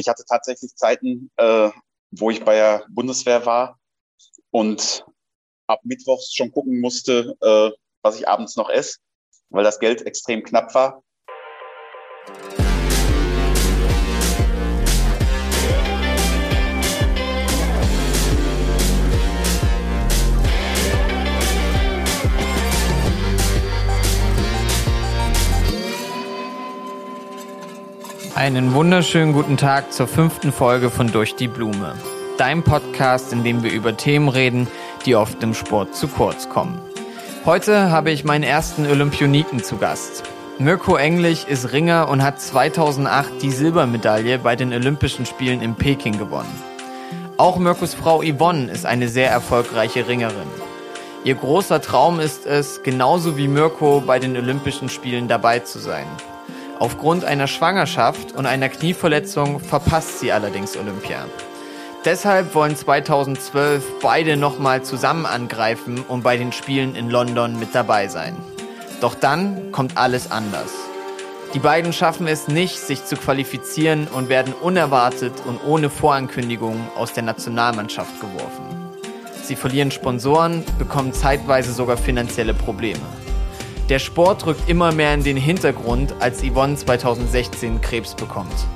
ich hatte tatsächlich Zeiten, äh, wo ich bei der Bundeswehr war und ab Mittwochs schon gucken musste, äh, was ich abends noch esse, weil das Geld extrem knapp war. Einen wunderschönen guten Tag zur fünften Folge von Durch die Blume. Dein Podcast, in dem wir über Themen reden, die oft im Sport zu kurz kommen. Heute habe ich meinen ersten Olympioniken zu Gast. Mirko Englich ist Ringer und hat 2008 die Silbermedaille bei den Olympischen Spielen in Peking gewonnen. Auch Mirkos Frau Yvonne ist eine sehr erfolgreiche Ringerin. Ihr großer Traum ist es, genauso wie Mirko bei den Olympischen Spielen dabei zu sein. Aufgrund einer Schwangerschaft und einer Knieverletzung verpasst sie allerdings Olympia. Deshalb wollen 2012 beide nochmal zusammen angreifen und bei den Spielen in London mit dabei sein. Doch dann kommt alles anders. Die beiden schaffen es nicht, sich zu qualifizieren und werden unerwartet und ohne Vorankündigung aus der Nationalmannschaft geworfen. Sie verlieren Sponsoren, bekommen zeitweise sogar finanzielle Probleme. Der Sport rückt immer mehr in den Hintergrund, als Yvonne 2016 Krebs bekommt.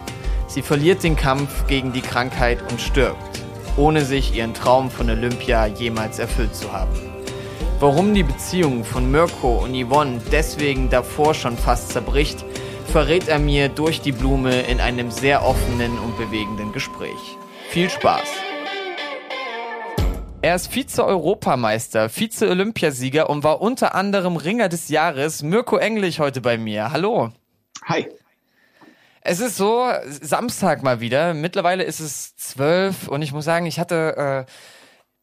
Sie verliert den Kampf gegen die Krankheit und stirbt, ohne sich ihren Traum von Olympia jemals erfüllt zu haben. Warum die Beziehung von Mirko und Yvonne deswegen davor schon fast zerbricht, verrät er mir durch die Blume in einem sehr offenen und bewegenden Gespräch. Viel Spaß! Er ist Vize-Europameister, Vize-Olympiasieger und war unter anderem Ringer des Jahres. Mirko Englich heute bei mir. Hallo. Hi. Es ist so, Samstag mal wieder. Mittlerweile ist es zwölf und ich muss sagen, ich hatte äh,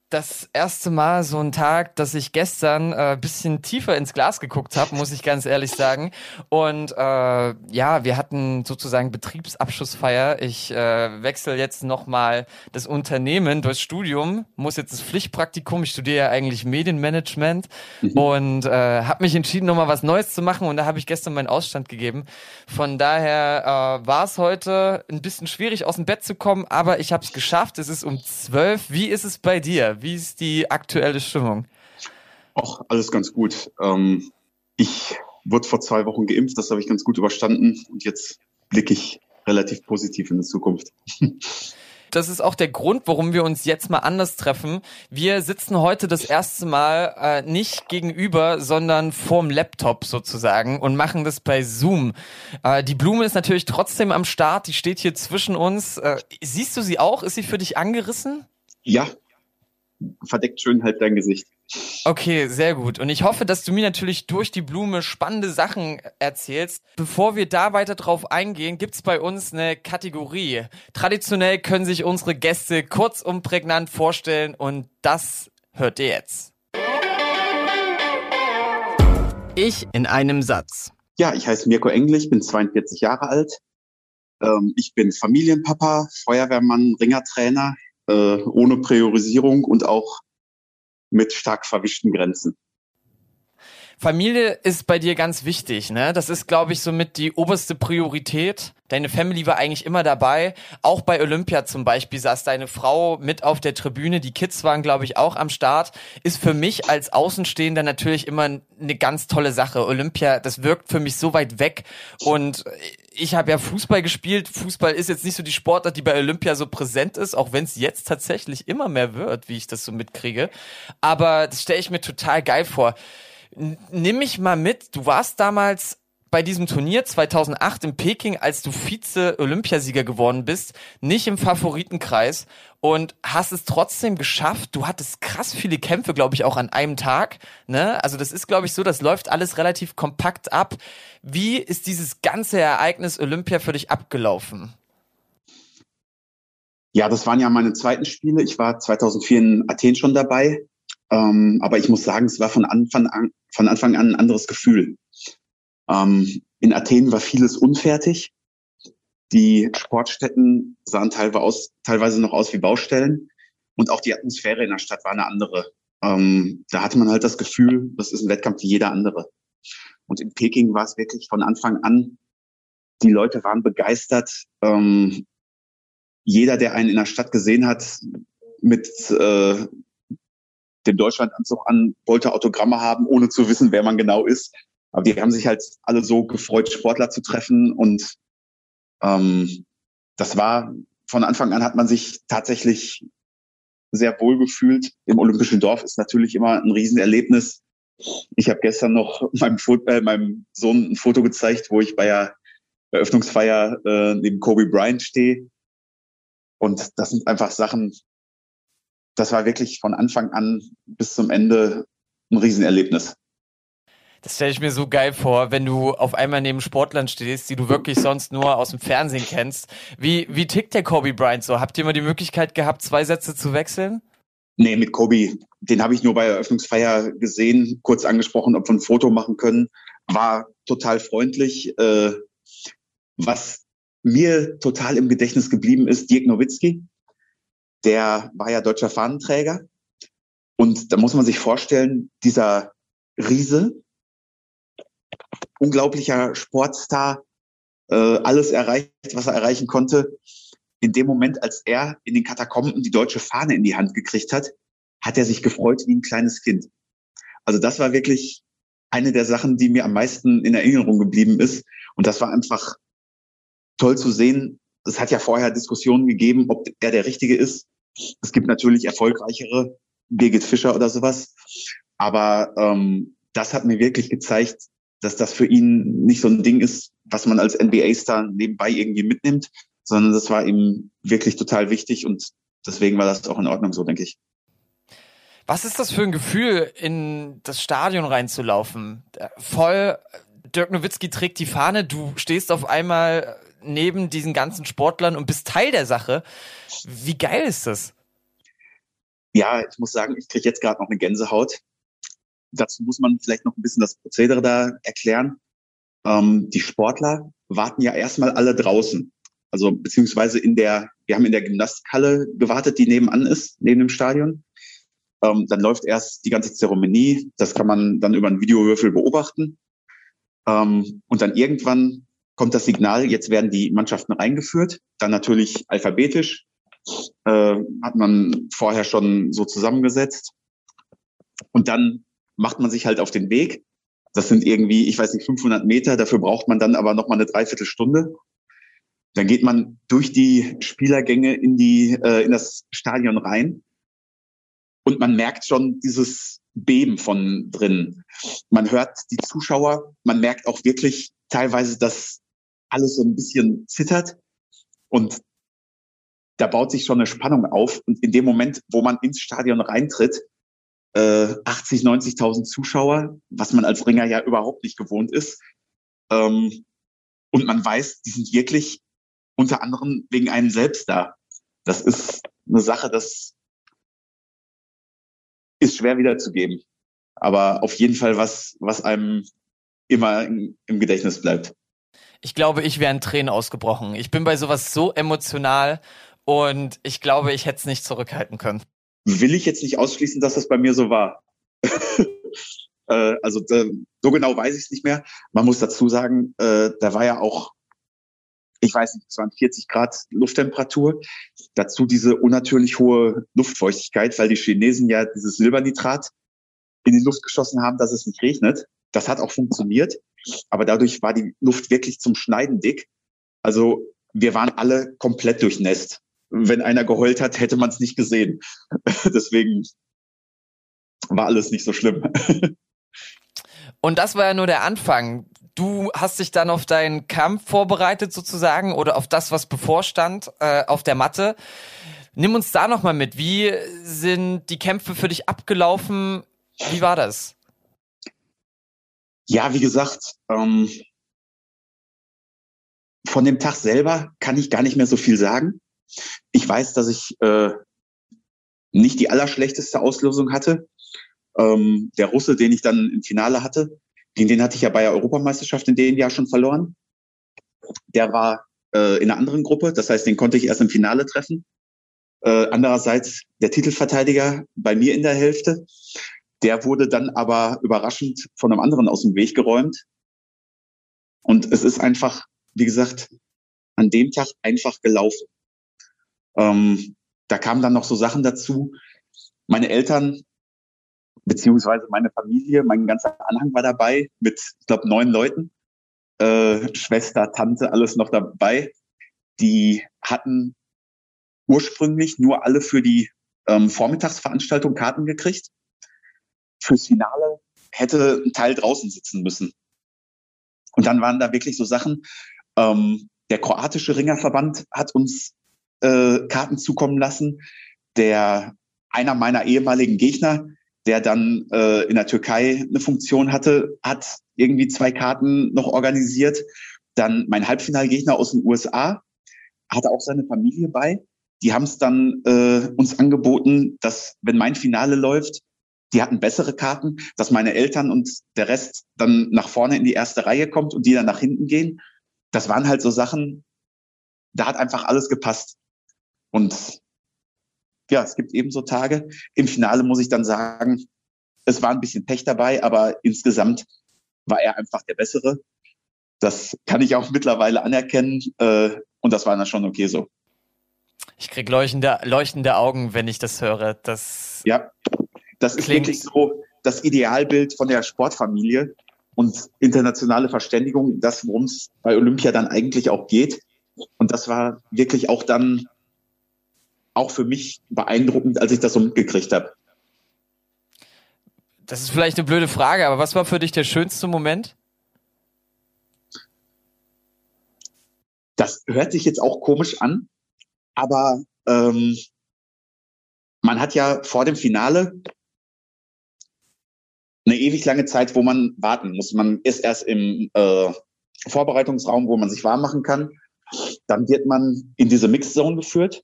das erste Mal so ein Tag, dass ich gestern äh, bisschen tiefer ins Glas geguckt habe, muss ich ganz ehrlich sagen. Und äh, ja, wir hatten sozusagen Betriebsabschlussfeier. Ich äh, wechsle jetzt nochmal das Unternehmen durchs Studium, muss jetzt das Pflichtpraktikum. Ich studiere ja eigentlich Medienmanagement mhm. und äh, habe mich entschieden, nochmal was Neues zu machen. Und da habe ich gestern meinen Ausstand gegeben. Von daher äh, war es heute ein bisschen schwierig, aus dem Bett zu kommen, aber ich habe es geschafft. Es ist um zwölf. Wie ist es bei dir? Wie ist die aktuelle Stimmung? Auch alles ganz gut. Ähm, ich wurde vor zwei Wochen geimpft, das habe ich ganz gut überstanden und jetzt blicke ich relativ positiv in die Zukunft. Das ist auch der Grund, warum wir uns jetzt mal anders treffen. Wir sitzen heute das erste Mal äh, nicht gegenüber, sondern vorm Laptop sozusagen und machen das bei Zoom. Äh, die Blume ist natürlich trotzdem am Start, die steht hier zwischen uns. Äh, siehst du sie auch? Ist sie für dich angerissen? Ja, verdeckt schön halt dein Gesicht. Okay, sehr gut. Und ich hoffe, dass du mir natürlich durch die Blume spannende Sachen erzählst. Bevor wir da weiter drauf eingehen, gibt's bei uns eine Kategorie. Traditionell können sich unsere Gäste kurz und prägnant vorstellen und das hört ihr jetzt. Ich in einem Satz. Ja, ich heiße Mirko Englich, bin 42 Jahre alt. Ähm, ich bin Familienpapa, Feuerwehrmann, Ringertrainer äh, ohne Priorisierung und auch mit stark verwischten Grenzen. Familie ist bei dir ganz wichtig, ne? Das ist, glaube ich, somit die oberste Priorität. Deine Family war eigentlich immer dabei. Auch bei Olympia zum Beispiel saß deine Frau mit auf der Tribüne. Die Kids waren, glaube ich, auch am Start. Ist für mich als Außenstehender natürlich immer eine ganz tolle Sache. Olympia, das wirkt für mich so weit weg. Und ich habe ja Fußball gespielt. Fußball ist jetzt nicht so die Sportart, die bei Olympia so präsent ist, auch wenn es jetzt tatsächlich immer mehr wird, wie ich das so mitkriege. Aber das stelle ich mir total geil vor nimm mich mal mit. Du warst damals bei diesem Turnier 2008 in Peking, als du Vize-Olympiasieger geworden bist, nicht im Favoritenkreis und hast es trotzdem geschafft. Du hattest krass viele Kämpfe, glaube ich, auch an einem Tag. Ne? Also das ist, glaube ich, so, das läuft alles relativ kompakt ab. Wie ist dieses ganze Ereignis Olympia für dich abgelaufen? Ja, das waren ja meine zweiten Spiele. Ich war 2004 in Athen schon dabei. Ähm, aber ich muss sagen, es war von Anfang an, von Anfang an ein anderes Gefühl. Ähm, in Athen war vieles unfertig. Die Sportstätten sahen teilweise, aus, teilweise noch aus wie Baustellen. Und auch die Atmosphäre in der Stadt war eine andere. Ähm, da hatte man halt das Gefühl, das ist ein Wettkampf wie jeder andere. Und in Peking war es wirklich von Anfang an, die Leute waren begeistert. Ähm, jeder, der einen in der Stadt gesehen hat, mit äh, dem Deutschlandanzug an, wollte Autogramme haben, ohne zu wissen, wer man genau ist. Aber die haben sich halt alle so gefreut, Sportler zu treffen. Und ähm, das war, von Anfang an hat man sich tatsächlich sehr wohl gefühlt. Im Olympischen Dorf ist natürlich immer ein Riesenerlebnis. Ich habe gestern noch meinem, äh, meinem Sohn ein Foto gezeigt, wo ich bei der Eröffnungsfeier äh, neben Kobe Bryant stehe. Und das sind einfach Sachen, das war wirklich von Anfang an bis zum Ende ein Riesenerlebnis. Das stelle ich mir so geil vor, wenn du auf einmal neben Sportlern stehst, die du wirklich sonst nur aus dem Fernsehen kennst. Wie, wie tickt der Kobe Bryant so? Habt ihr mal die Möglichkeit gehabt, zwei Sätze zu wechseln? Nee, mit Kobe, den habe ich nur bei Eröffnungsfeier gesehen, kurz angesprochen, ob wir ein Foto machen können. War total freundlich. Äh, was mir total im Gedächtnis geblieben ist, Dirk Nowitzki, der war ja deutscher Fahnenträger. Und da muss man sich vorstellen, dieser Riese, unglaublicher Sportstar, äh, alles erreicht, was er erreichen konnte. In dem Moment, als er in den Katakomben die deutsche Fahne in die Hand gekriegt hat, hat er sich gefreut wie ein kleines Kind. Also das war wirklich eine der Sachen, die mir am meisten in Erinnerung geblieben ist. Und das war einfach toll zu sehen. Es hat ja vorher Diskussionen gegeben, ob er der Richtige ist. Es gibt natürlich erfolgreichere, Birgit Fischer oder sowas. Aber ähm, das hat mir wirklich gezeigt, dass das für ihn nicht so ein Ding ist, was man als NBA-Star nebenbei irgendwie mitnimmt, sondern das war ihm wirklich total wichtig und deswegen war das auch in Ordnung so, denke ich. Was ist das für ein Gefühl, in das Stadion reinzulaufen? Voll, Dirk Nowitzki trägt die Fahne, du stehst auf einmal neben diesen ganzen Sportlern und bist Teil der Sache. Wie geil ist das? Ja, ich muss sagen, ich kriege jetzt gerade noch eine Gänsehaut. Dazu muss man vielleicht noch ein bisschen das Prozedere da erklären. Ähm, die Sportler warten ja erstmal alle draußen. Also beziehungsweise in der, wir haben in der Gymnastikhalle gewartet, die nebenan ist, neben dem Stadion. Ähm, dann läuft erst die ganze Zeremonie. Das kann man dann über einen Videowürfel beobachten. Ähm, und dann irgendwann kommt das Signal, jetzt werden die Mannschaften eingeführt, dann natürlich alphabetisch, äh, hat man vorher schon so zusammengesetzt. Und dann macht man sich halt auf den Weg. Das sind irgendwie, ich weiß nicht, 500 Meter. Dafür braucht man dann aber noch mal eine Dreiviertelstunde. Dann geht man durch die Spielergänge in die äh, in das Stadion rein und man merkt schon dieses Beben von drin. Man hört die Zuschauer, man merkt auch wirklich teilweise, dass alles so ein bisschen zittert und da baut sich schon eine Spannung auf. Und in dem Moment, wo man ins Stadion reintritt, äh, 80, 90.000 Zuschauer, was man als Ringer ja überhaupt nicht gewohnt ist. Ähm, und man weiß, die sind wirklich unter anderem wegen einem selbst da. Das ist eine Sache, das ist schwer wiederzugeben. Aber auf jeden Fall was, was einem immer im Gedächtnis bleibt. Ich glaube, ich wäre in Tränen ausgebrochen. Ich bin bei sowas so emotional und ich glaube, ich hätte es nicht zurückhalten können. Will ich jetzt nicht ausschließen, dass das bei mir so war. äh, also so genau weiß ich es nicht mehr. Man muss dazu sagen, äh, da war ja auch, ich weiß nicht, es waren 40 Grad Lufttemperatur. Dazu diese unnatürlich hohe Luftfeuchtigkeit, weil die Chinesen ja dieses Silbernitrat in die Luft geschossen haben, dass es nicht regnet. Das hat auch funktioniert. Aber dadurch war die Luft wirklich zum Schneiden dick. Also wir waren alle komplett durchnässt. Wenn einer geheult hat, hätte man es nicht gesehen. Deswegen war alles nicht so schlimm. Und das war ja nur der Anfang. Du hast dich dann auf deinen Kampf vorbereitet sozusagen oder auf das, was bevorstand äh, auf der Matte. Nimm uns da nochmal mit. Wie sind die Kämpfe für dich abgelaufen? Wie war das? Ja, wie gesagt, ähm, von dem Tag selber kann ich gar nicht mehr so viel sagen. Ich weiß, dass ich äh, nicht die allerschlechteste Auslösung hatte. Ähm, der Russe, den ich dann im Finale hatte, gegen den hatte ich ja bei der Europameisterschaft in dem Jahr schon verloren. Der war äh, in einer anderen Gruppe, das heißt, den konnte ich erst im Finale treffen. Äh, andererseits der Titelverteidiger bei mir in der Hälfte. Der wurde dann aber überraschend von einem anderen aus dem Weg geräumt. Und es ist einfach, wie gesagt, an dem Tag einfach gelaufen. Ähm, da kamen dann noch so Sachen dazu. Meine Eltern beziehungsweise meine Familie, mein ganzer Anhang war dabei mit, ich glaube, neun Leuten. Äh, Schwester, Tante, alles noch dabei. Die hatten ursprünglich nur alle für die ähm, Vormittagsveranstaltung Karten gekriegt. Fürs Finale hätte ein Teil draußen sitzen müssen. Und dann waren da wirklich so Sachen. Ähm, der kroatische Ringerverband hat uns äh, Karten zukommen lassen. Der einer meiner ehemaligen Gegner, der dann äh, in der Türkei eine Funktion hatte, hat irgendwie zwei Karten noch organisiert. Dann mein Halbfinalgegner aus den USA hatte auch seine Familie bei. Die haben es dann äh, uns angeboten, dass wenn mein Finale läuft, die hatten bessere Karten, dass meine Eltern und der Rest dann nach vorne in die erste Reihe kommt und die dann nach hinten gehen. Das waren halt so Sachen, da hat einfach alles gepasst. Und ja, es gibt eben so Tage. Im Finale muss ich dann sagen, es war ein bisschen Pech dabei, aber insgesamt war er einfach der Bessere. Das kann ich auch mittlerweile anerkennen. Äh, und das war dann schon okay so. Ich krieg leuchtende, leuchtende Augen, wenn ich das höre. Das ja, das ist wirklich so das Idealbild von der Sportfamilie und internationale Verständigung, das, worum es bei Olympia dann eigentlich auch geht. Und das war wirklich auch dann auch für mich beeindruckend, als ich das so mitgekriegt habe. Das ist vielleicht eine blöde Frage, aber was war für dich der schönste Moment? Das hört sich jetzt auch komisch an, aber ähm, man hat ja vor dem Finale eine ewig lange Zeit, wo man warten muss. Man ist erst im äh, Vorbereitungsraum, wo man sich warm machen kann. Dann wird man in diese Mixzone geführt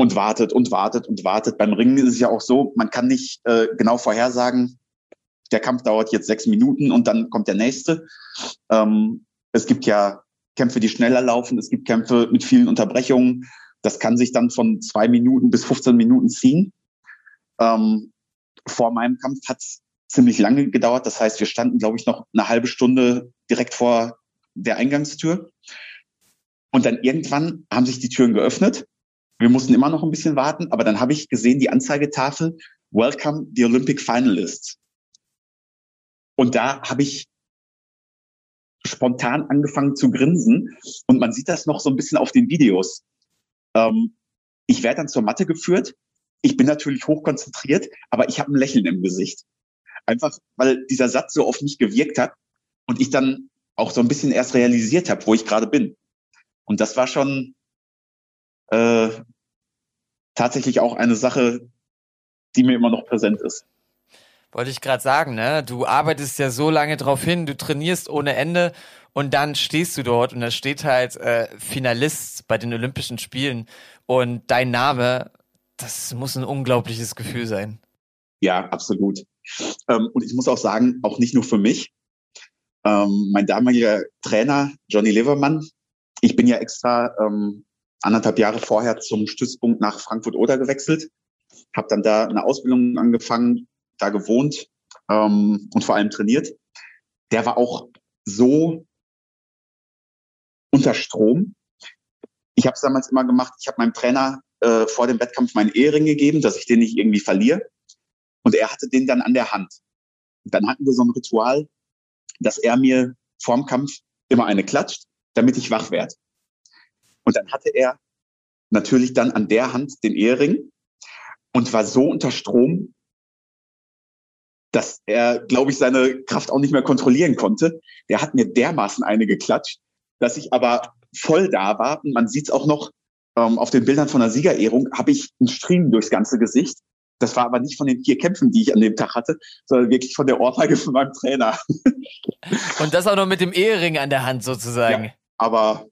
und wartet und wartet und wartet. Beim Ringen ist es ja auch so, man kann nicht äh, genau vorhersagen, der Kampf dauert jetzt sechs Minuten und dann kommt der nächste. Ähm, es gibt ja Kämpfe, die schneller laufen, es gibt Kämpfe mit vielen Unterbrechungen. Das kann sich dann von zwei Minuten bis 15 Minuten ziehen. Ähm, vor meinem Kampf hat es ziemlich lange gedauert. Das heißt, wir standen, glaube ich, noch eine halbe Stunde direkt vor der Eingangstür. Und dann irgendwann haben sich die Türen geöffnet wir mussten immer noch ein bisschen warten, aber dann habe ich gesehen, die Anzeigetafel, Welcome the Olympic Finalists. Und da habe ich spontan angefangen zu grinsen und man sieht das noch so ein bisschen auf den Videos. Ähm, ich werde dann zur Matte geführt. Ich bin natürlich hochkonzentriert, aber ich habe ein Lächeln im Gesicht. Einfach, weil dieser Satz so auf mich gewirkt hat und ich dann auch so ein bisschen erst realisiert habe, wo ich gerade bin. Und das war schon, äh, tatsächlich auch eine Sache, die mir immer noch präsent ist. Wollte ich gerade sagen, ne? Du arbeitest ja so lange drauf hin, du trainierst ohne Ende und dann stehst du dort und da steht halt äh, Finalist bei den Olympischen Spielen und dein Name, das muss ein unglaubliches Gefühl sein. Ja, absolut. Ähm, und ich muss auch sagen, auch nicht nur für mich. Ähm, mein damaliger Trainer, Johnny Levermann, ich bin ja extra ähm, anderthalb Jahre vorher zum Stützpunkt nach Frankfurt-Oder gewechselt, habe dann da eine Ausbildung angefangen, da gewohnt ähm, und vor allem trainiert. Der war auch so unter Strom. Ich habe es damals immer gemacht, ich habe meinem Trainer äh, vor dem Wettkampf meinen Ehering gegeben, dass ich den nicht irgendwie verliere. Und er hatte den dann an der Hand. dann hatten wir so ein Ritual, dass er mir vorm Kampf immer eine klatscht, damit ich wach werde. Und dann hatte er natürlich dann an der Hand den Ehering und war so unter Strom, dass er, glaube ich, seine Kraft auch nicht mehr kontrollieren konnte. Der hat mir dermaßen eine geklatscht, dass ich aber voll da war. Und man sieht es auch noch ähm, auf den Bildern von der Siegerehrung, habe ich einen Stream durchs ganze Gesicht. Das war aber nicht von den vier Kämpfen, die ich an dem Tag hatte, sondern wirklich von der Ohrfeige von meinem Trainer. Und das auch noch mit dem Ehering an der Hand sozusagen. Ja, aber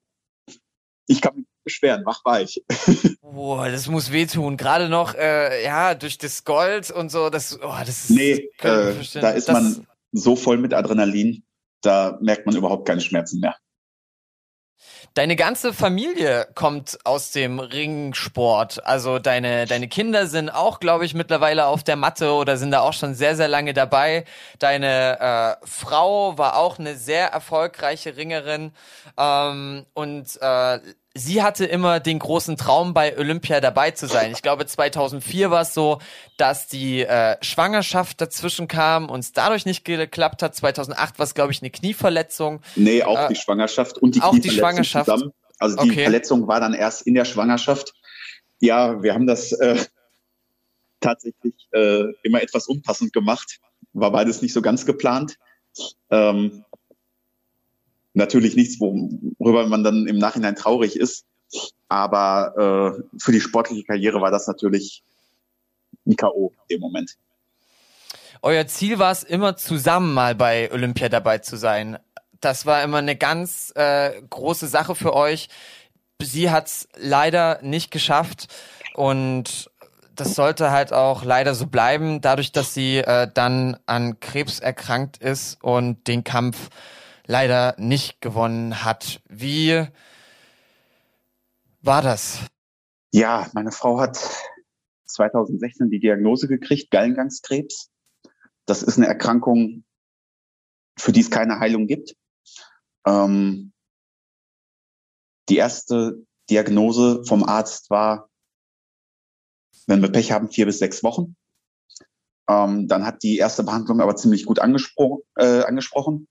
ich kann mich beschweren, wach war ich. Boah, das muss wehtun. Gerade noch, äh, ja, durch das Gold und so, das, oh, das ist. Nee, äh, da ist das, man so voll mit Adrenalin, da merkt man überhaupt keine Schmerzen mehr. Deine ganze Familie kommt aus dem Ringsport. Also deine, deine Kinder sind auch, glaube ich, mittlerweile auf der Matte oder sind da auch schon sehr, sehr lange dabei. Deine äh, Frau war auch eine sehr erfolgreiche Ringerin. Ähm, und äh, sie hatte immer den großen Traum, bei Olympia dabei zu sein. Ich glaube, 2004 war es so, dass die äh, Schwangerschaft dazwischen kam und es dadurch nicht geklappt hat. 2008 war es, glaube ich, eine Knieverletzung. Nee, auch äh, die Schwangerschaft und die auch die Schwangerschaft. zusammen. Also die okay. Verletzung war dann erst in der Schwangerschaft. Ja, wir haben das äh, tatsächlich äh, immer etwas unpassend gemacht. War beides nicht so ganz geplant. Ähm, natürlich nichts, worüber man dann im Nachhinein traurig ist. Aber äh, für die sportliche Karriere war das natürlich ein K.O. im Moment. Euer Ziel war es immer zusammen mal bei Olympia dabei zu sein. Das war immer eine ganz äh, große Sache für euch. Sie hat es leider nicht geschafft und das sollte halt auch leider so bleiben, dadurch, dass sie äh, dann an Krebs erkrankt ist und den Kampf leider nicht gewonnen hat. Wie war das? Ja, meine Frau hat 2016 die Diagnose gekriegt, Gallengangskrebs. Das ist eine Erkrankung, für die es keine Heilung gibt. Ähm, die erste Diagnose vom Arzt war, wenn wir Pech haben, vier bis sechs Wochen. Ähm, dann hat die erste Behandlung aber ziemlich gut angespro äh, angesprochen.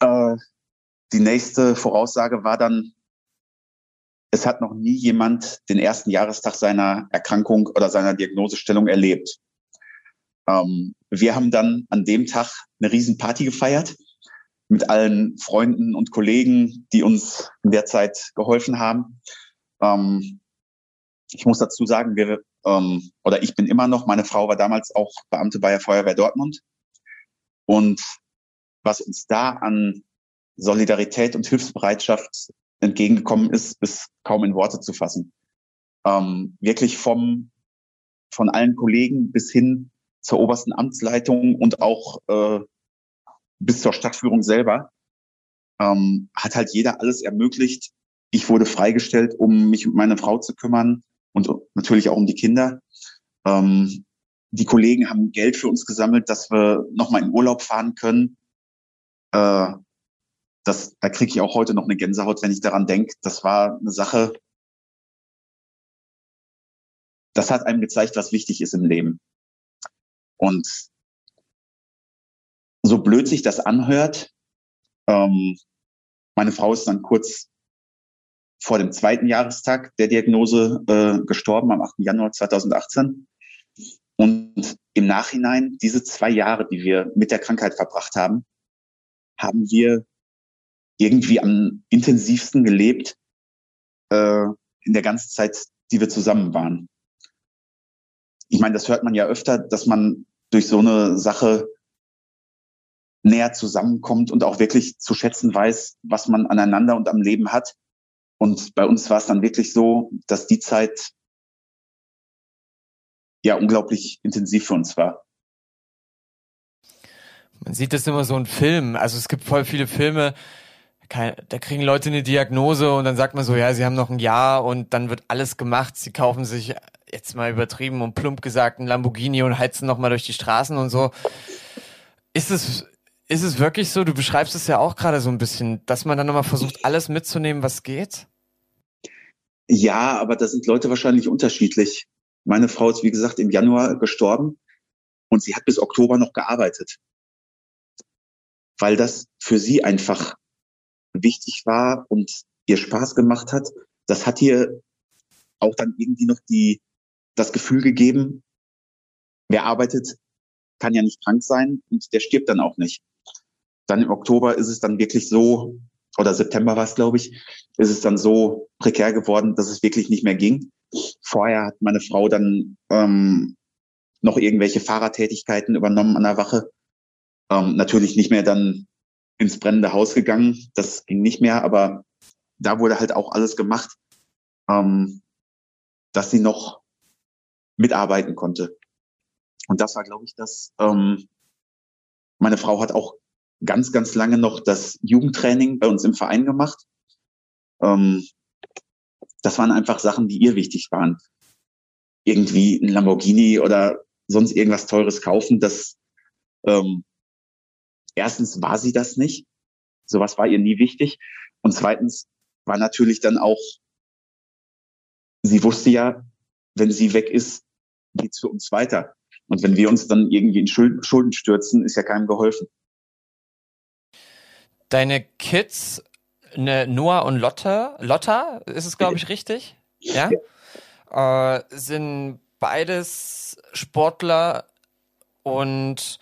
Äh, die nächste Voraussage war dann, es hat noch nie jemand den ersten Jahrestag seiner Erkrankung oder seiner Diagnosestellung erlebt. Ähm, wir haben dann an dem Tag eine Riesenparty gefeiert mit allen Freunden und Kollegen, die uns in der Zeit geholfen haben. Ähm, ich muss dazu sagen, wir ähm, oder ich bin immer noch, meine Frau war damals auch Beamte bei der Feuerwehr Dortmund. Und was uns da an Solidarität und Hilfsbereitschaft entgegengekommen ist, ist kaum in Worte zu fassen. Ähm, wirklich vom, von allen Kollegen bis hin zur obersten Amtsleitung und auch äh, bis zur Stadtführung selber ähm, hat halt jeder alles ermöglicht. Ich wurde freigestellt, um mich um meine Frau zu kümmern und natürlich auch um die Kinder. Ähm, die Kollegen haben Geld für uns gesammelt, dass wir nochmal in Urlaub fahren können. Äh, das, da kriege ich auch heute noch eine Gänsehaut, wenn ich daran denke. Das war eine Sache, das hat einem gezeigt, was wichtig ist im Leben. Und so blöd sich das anhört, ähm, meine Frau ist dann kurz vor dem zweiten Jahrestag der Diagnose äh, gestorben, am 8. Januar 2018. Und im Nachhinein, diese zwei Jahre, die wir mit der Krankheit verbracht haben, haben wir irgendwie am intensivsten gelebt äh, in der ganzen Zeit, die wir zusammen waren. Ich meine, das hört man ja öfter, dass man durch so eine Sache näher zusammenkommt und auch wirklich zu schätzen weiß, was man aneinander und am Leben hat. Und bei uns war es dann wirklich so, dass die Zeit ja unglaublich intensiv für uns war. Man sieht das immer so in Filmen. Also es gibt voll viele Filme, da kriegen Leute eine Diagnose und dann sagt man so, ja, sie haben noch ein Jahr und dann wird alles gemacht. Sie kaufen sich jetzt mal übertrieben und plump gesagt ein Lamborghini und heizen nochmal durch die Straßen und so. Ist es, ist es wirklich so? Du beschreibst es ja auch gerade so ein bisschen, dass man dann nochmal versucht, alles mitzunehmen, was geht? Ja, aber da sind Leute wahrscheinlich unterschiedlich. Meine Frau ist, wie gesagt, im Januar gestorben und sie hat bis Oktober noch gearbeitet weil das für sie einfach wichtig war und ihr Spaß gemacht hat. Das hat ihr auch dann irgendwie noch die, das Gefühl gegeben, wer arbeitet, kann ja nicht krank sein und der stirbt dann auch nicht. Dann im Oktober ist es dann wirklich so, oder September war es, glaube ich, ist es dann so prekär geworden, dass es wirklich nicht mehr ging. Vorher hat meine Frau dann ähm, noch irgendwelche Fahrertätigkeiten übernommen an der Wache. Ähm, natürlich nicht mehr dann ins brennende Haus gegangen. Das ging nicht mehr, aber da wurde halt auch alles gemacht, ähm, dass sie noch mitarbeiten konnte. Und das war, glaube ich, das. Ähm, meine Frau hat auch ganz, ganz lange noch das Jugendtraining bei uns im Verein gemacht. Ähm, das waren einfach Sachen, die ihr wichtig waren. Irgendwie ein Lamborghini oder sonst irgendwas Teures kaufen, das ähm, erstens war sie das nicht. Sowas war ihr nie wichtig. Und zweitens war natürlich dann auch, sie wusste ja, wenn sie weg ist, geht's für uns weiter. Und wenn wir uns dann irgendwie in Schulden stürzen, ist ja keinem geholfen. Deine Kids, ne, Noah und Lotta, Lotta, ist es, glaube ich, richtig? Ja. ja. Äh, sind beides Sportler und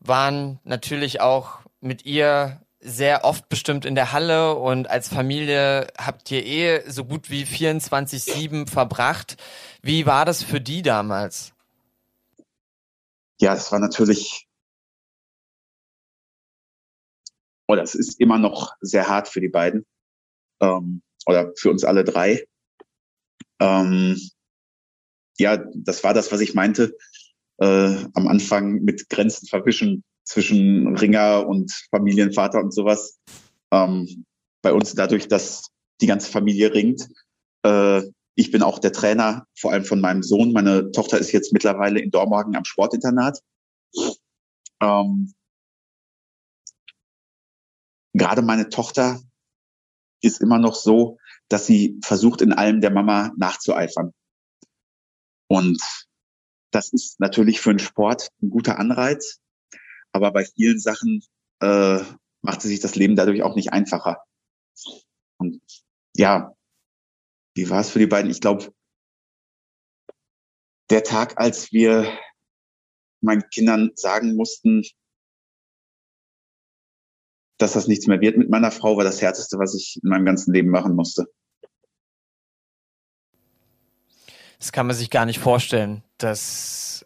waren natürlich auch mit ihr sehr oft bestimmt in der Halle und als Familie habt ihr eh so gut wie 24-7 verbracht. Wie war das für die damals? Ja, das war natürlich, oder es ist immer noch sehr hart für die beiden ähm, oder für uns alle drei. Ähm, ja, das war das, was ich meinte äh, am Anfang mit Grenzen verwischen zwischen Ringer und Familienvater und sowas. Ähm, bei uns dadurch, dass die ganze Familie ringt. Äh, ich bin auch der Trainer, vor allem von meinem Sohn. Meine Tochter ist jetzt mittlerweile in Dormagen am Sportinternat. Ähm, Gerade meine Tochter ist immer noch so, dass sie versucht, in allem der Mama nachzueifern. Und das ist natürlich für einen Sport ein guter Anreiz. Aber bei vielen Sachen äh, macht sich das Leben dadurch auch nicht einfacher. Und ja, wie war es für die beiden? Ich glaube, der Tag, als wir meinen Kindern sagen mussten, dass das nichts mehr wird mit meiner Frau, war das Härteste, was ich in meinem ganzen Leben machen musste. Das kann man sich gar nicht vorstellen. dass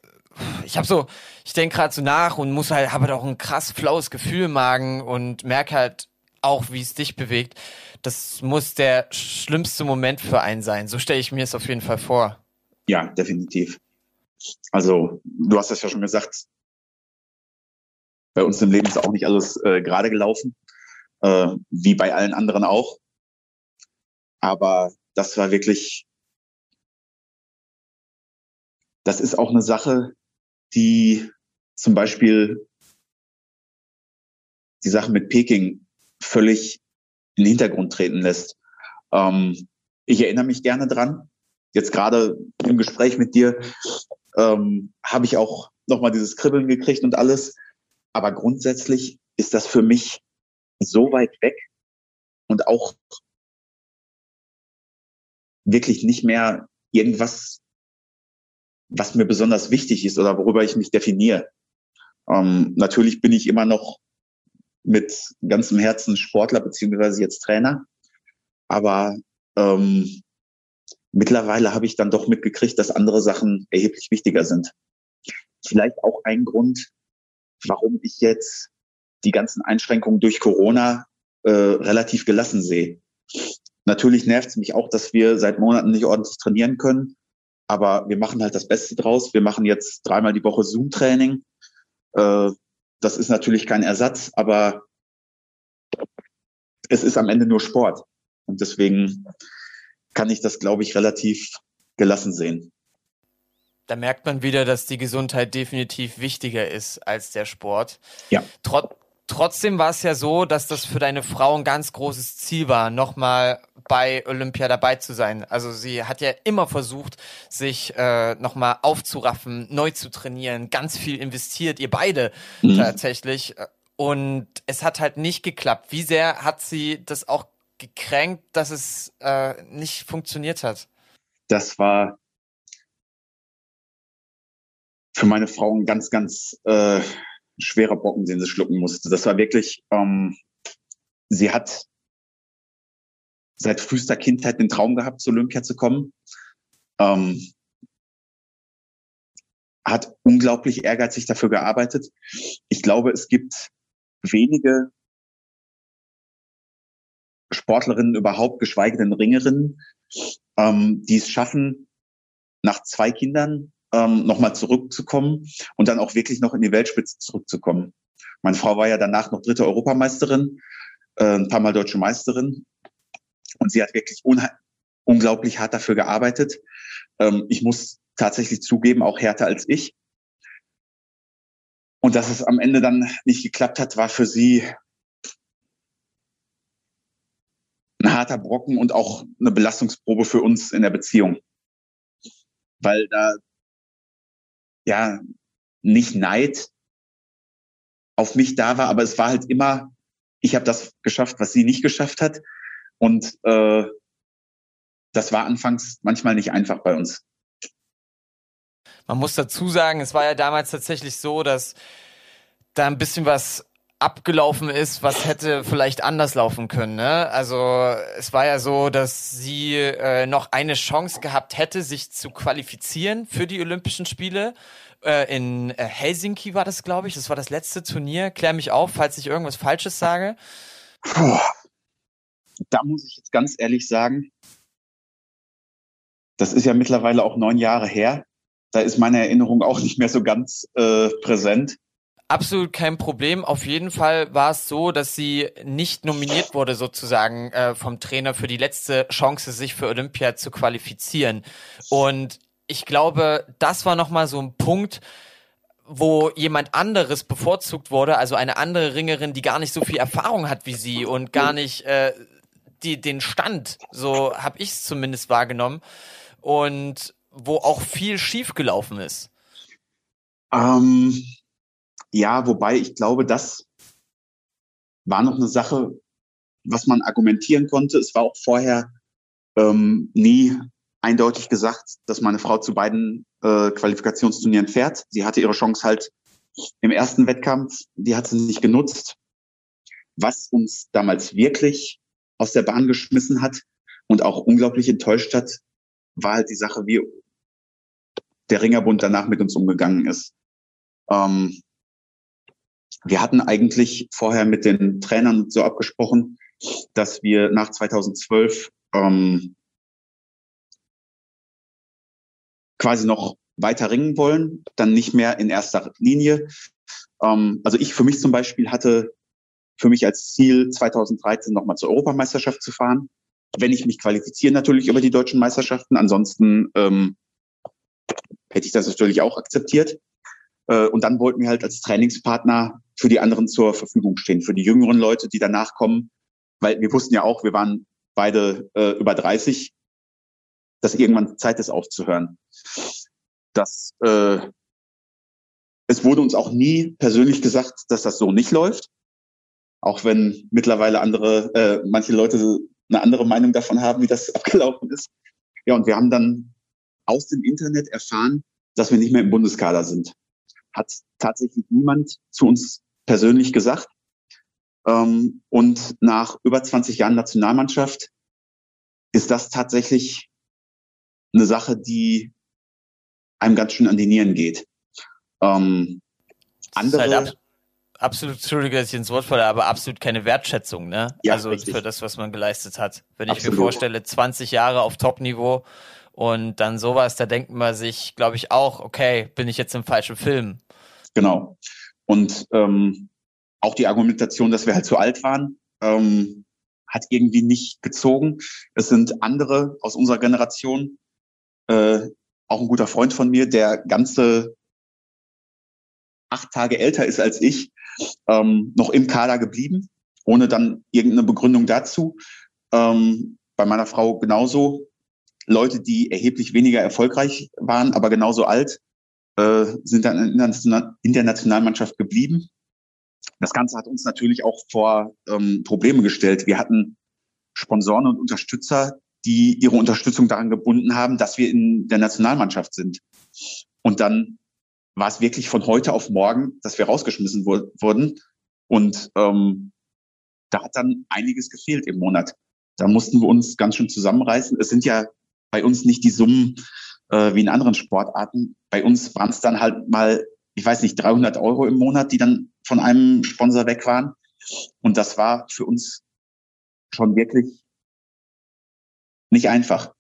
ich habe so, ich denke gerade so nach und muss halt, habe halt auch ein krass flaues Gefühl im Magen und merke halt auch, wie es dich bewegt. Das muss der schlimmste Moment für einen sein. So stelle ich mir es auf jeden Fall vor. Ja, definitiv. Also, du hast das ja schon gesagt. Bei uns im Leben ist auch nicht alles äh, gerade gelaufen, äh, wie bei allen anderen auch. Aber das war wirklich, das ist auch eine Sache, die zum Beispiel die Sache mit Peking völlig in den Hintergrund treten lässt. Ähm, ich erinnere mich gerne dran. Jetzt gerade im Gespräch mit dir ähm, habe ich auch nochmal dieses Kribbeln gekriegt und alles. Aber grundsätzlich ist das für mich so weit weg und auch wirklich nicht mehr irgendwas was mir besonders wichtig ist oder worüber ich mich definiere. Ähm, natürlich bin ich immer noch mit ganzem Herzen Sportler beziehungsweise jetzt Trainer, aber ähm, mittlerweile habe ich dann doch mitgekriegt, dass andere Sachen erheblich wichtiger sind. Vielleicht auch ein Grund, warum ich jetzt die ganzen Einschränkungen durch Corona äh, relativ gelassen sehe. Natürlich nervt es mich auch, dass wir seit Monaten nicht ordentlich trainieren können. Aber wir machen halt das Beste draus. Wir machen jetzt dreimal die Woche Zoom-Training. Äh, das ist natürlich kein Ersatz, aber es ist am Ende nur Sport. Und deswegen kann ich das, glaube ich, relativ gelassen sehen. Da merkt man wieder, dass die Gesundheit definitiv wichtiger ist als der Sport. Ja. Trot Trotzdem war es ja so, dass das für deine Frau ein ganz großes Ziel war, nochmal bei Olympia dabei zu sein. Also sie hat ja immer versucht, sich äh, nochmal aufzuraffen, neu zu trainieren, ganz viel investiert, ihr beide mhm. tatsächlich. Und es hat halt nicht geklappt. Wie sehr hat sie das auch gekränkt, dass es äh, nicht funktioniert hat? Das war für meine Frau ein ganz, ganz äh, schwerer Brocken, den sie schlucken musste. Das war wirklich, ähm, sie hat seit frühester Kindheit den Traum gehabt, zu Olympia zu kommen. Ähm, hat unglaublich ehrgeizig dafür gearbeitet. Ich glaube, es gibt wenige Sportlerinnen überhaupt, geschweige denn Ringerinnen, ähm, die es schaffen, nach zwei Kindern ähm, nochmal zurückzukommen und dann auch wirklich noch in die Weltspitze zurückzukommen. Meine Frau war ja danach noch dritte Europameisterin, äh, ein paar Mal deutsche Meisterin. Und sie hat wirklich unglaublich hart dafür gearbeitet. Ähm, ich muss tatsächlich zugeben, auch härter als ich. Und dass es am Ende dann nicht geklappt hat, war für sie ein harter Brocken und auch eine Belastungsprobe für uns in der Beziehung. Weil da ja nicht Neid auf mich da war, aber es war halt immer, ich habe das geschafft, was sie nicht geschafft hat. Und äh, das war anfangs manchmal nicht einfach bei uns. Man muss dazu sagen, es war ja damals tatsächlich so, dass da ein bisschen was abgelaufen ist, was hätte vielleicht anders laufen können. Ne? Also es war ja so, dass sie äh, noch eine Chance gehabt hätte, sich zu qualifizieren für die Olympischen Spiele. Äh, in äh, Helsinki war das, glaube ich. Das war das letzte Turnier. Klär mich auf, falls ich irgendwas Falsches sage. Puh. Da muss ich jetzt ganz ehrlich sagen, das ist ja mittlerweile auch neun Jahre her. Da ist meine Erinnerung auch nicht mehr so ganz äh, präsent. Absolut kein Problem. Auf jeden Fall war es so, dass sie nicht nominiert wurde sozusagen äh, vom Trainer für die letzte Chance, sich für Olympia zu qualifizieren. Und ich glaube, das war nochmal so ein Punkt, wo jemand anderes bevorzugt wurde, also eine andere Ringerin, die gar nicht so viel Erfahrung hat wie sie und gar nicht äh, die, den Stand, so habe ich es zumindest wahrgenommen, und wo auch viel schiefgelaufen ist. Ähm, ja, wobei ich glaube, das war noch eine Sache, was man argumentieren konnte. Es war auch vorher ähm, nie eindeutig gesagt, dass meine Frau zu beiden äh, Qualifikationsturnieren fährt. Sie hatte ihre Chance halt im ersten Wettkampf, die hat sie nicht genutzt. Was uns damals wirklich aus der Bahn geschmissen hat und auch unglaublich enttäuscht hat, war halt die Sache, wie der Ringerbund danach mit uns umgegangen ist. Ähm, wir hatten eigentlich vorher mit den Trainern so abgesprochen, dass wir nach 2012 ähm, quasi noch weiter ringen wollen, dann nicht mehr in erster Linie. Ähm, also ich für mich zum Beispiel hatte für mich als Ziel 2013 nochmal zur Europameisterschaft zu fahren. Wenn ich mich qualifiziere, natürlich über die deutschen Meisterschaften. Ansonsten ähm, hätte ich das natürlich auch akzeptiert. Äh, und dann wollten wir halt als Trainingspartner für die anderen zur Verfügung stehen, für die jüngeren Leute, die danach kommen. Weil wir wussten ja auch, wir waren beide äh, über 30, dass irgendwann Zeit ist aufzuhören. Das, äh, es wurde uns auch nie persönlich gesagt, dass das so nicht läuft. Auch wenn mittlerweile andere, äh, manche Leute eine andere Meinung davon haben, wie das abgelaufen ist. Ja, und wir haben dann aus dem Internet erfahren, dass wir nicht mehr im Bundeskader sind hat tatsächlich niemand zu uns persönlich gesagt. Ähm, und nach über 20 Jahren Nationalmannschaft ist das tatsächlich eine Sache, die einem ganz schön an die Nieren geht. Ähm, andere, halt absolut, Entschuldige, dass ich ins Wort falle, aber absolut keine Wertschätzung, ne? Ja, also richtig. für das, was man geleistet hat. Wenn absolut. ich mir vorstelle, 20 Jahre auf Top-Niveau und dann sowas, da denkt man sich, glaube ich, auch, okay, bin ich jetzt im falschen Film? Genau. Und ähm, auch die Argumentation, dass wir halt zu alt waren, ähm, hat irgendwie nicht gezogen. Es sind andere aus unserer Generation, äh, auch ein guter Freund von mir, der ganze acht Tage älter ist als ich, ähm, noch im Kader geblieben, ohne dann irgendeine Begründung dazu. Ähm, bei meiner Frau genauso. Leute, die erheblich weniger erfolgreich waren, aber genauso alt, äh, sind dann in der Nationalmannschaft geblieben. Das Ganze hat uns natürlich auch vor ähm, Probleme gestellt. Wir hatten Sponsoren und Unterstützer, die ihre Unterstützung daran gebunden haben, dass wir in der Nationalmannschaft sind. Und dann war es wirklich von heute auf morgen, dass wir rausgeschmissen wur wurden. Und ähm, da hat dann einiges gefehlt im Monat. Da mussten wir uns ganz schön zusammenreißen. Es sind ja bei uns nicht die Summen äh, wie in anderen Sportarten. Bei uns waren es dann halt mal, ich weiß nicht, 300 Euro im Monat, die dann von einem Sponsor weg waren. Und das war für uns schon wirklich nicht einfach.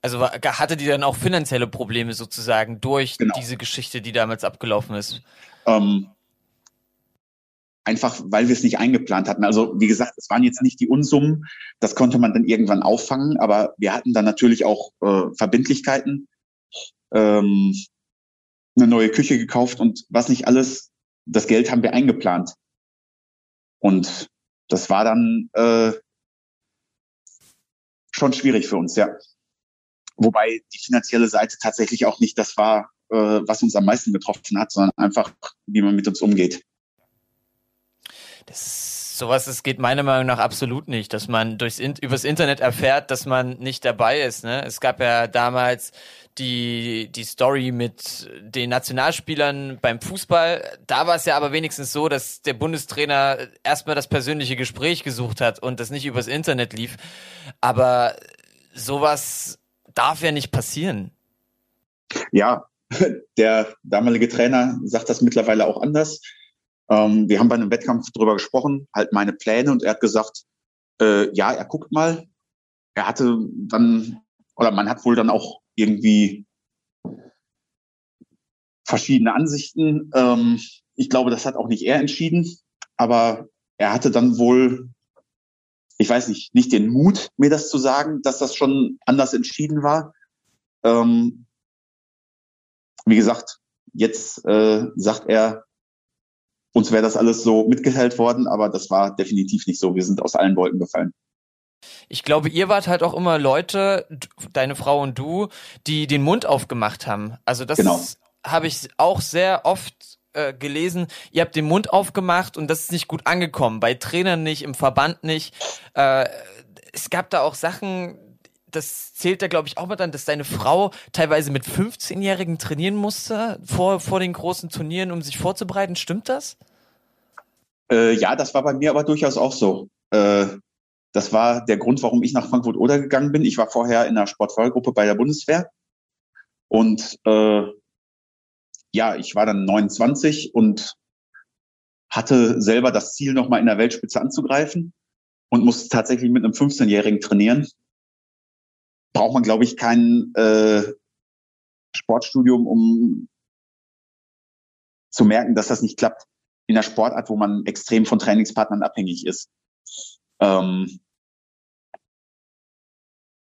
Also hatte die dann auch finanzielle Probleme sozusagen durch genau. diese Geschichte, die damals abgelaufen ist? Ähm, einfach weil wir es nicht eingeplant hatten. Also wie gesagt, es waren jetzt nicht die Unsummen, das konnte man dann irgendwann auffangen, aber wir hatten dann natürlich auch äh, Verbindlichkeiten, ähm, eine neue Küche gekauft und was nicht alles, das Geld haben wir eingeplant. Und das war dann äh, schon schwierig für uns, ja. Wobei die finanzielle Seite tatsächlich auch nicht das war, äh, was uns am meisten getroffen hat, sondern einfach, wie man mit uns umgeht. Das sowas, es geht meiner Meinung nach absolut nicht, dass man durchs übers Internet erfährt, dass man nicht dabei ist. Ne? Es gab ja damals die, die Story mit den Nationalspielern beim Fußball. Da war es ja aber wenigstens so, dass der Bundestrainer erstmal das persönliche Gespräch gesucht hat und das nicht übers Internet lief. Aber sowas darf ja nicht passieren. Ja, der damalige Trainer sagt das mittlerweile auch anders. Ähm, wir haben bei einem Wettkampf drüber gesprochen, halt meine Pläne und er hat gesagt, äh, ja, er guckt mal. Er hatte dann, oder man hat wohl dann auch irgendwie verschiedene Ansichten. Ähm, ich glaube, das hat auch nicht er entschieden, aber er hatte dann wohl, ich weiß nicht, nicht den Mut, mir das zu sagen, dass das schon anders entschieden war. Ähm, wie gesagt, jetzt äh, sagt er, uns wäre das alles so mitgeteilt worden, aber das war definitiv nicht so. Wir sind aus allen Wolken gefallen. Ich glaube, ihr wart halt auch immer Leute, deine Frau und du, die den Mund aufgemacht haben. Also das genau. habe ich auch sehr oft äh, gelesen. Ihr habt den Mund aufgemacht und das ist nicht gut angekommen. Bei Trainern nicht, im Verband nicht. Äh, es gab da auch Sachen, das zählt da, glaube ich, auch mal dann, dass deine Frau teilweise mit 15-Jährigen trainieren musste vor, vor den großen Turnieren, um sich vorzubereiten. Stimmt das? Äh, ja, das war bei mir aber durchaus auch so. Äh, das war der Grund, warum ich nach Frankfurt-Oder gegangen bin. Ich war vorher in der Sportfeuergruppe bei der Bundeswehr. Und äh, ja, ich war dann 29 und hatte selber das Ziel, nochmal in der Weltspitze anzugreifen und musste tatsächlich mit einem 15-Jährigen trainieren braucht man, glaube ich, kein äh, Sportstudium, um zu merken, dass das nicht klappt. In der Sportart, wo man extrem von Trainingspartnern abhängig ist. Ähm,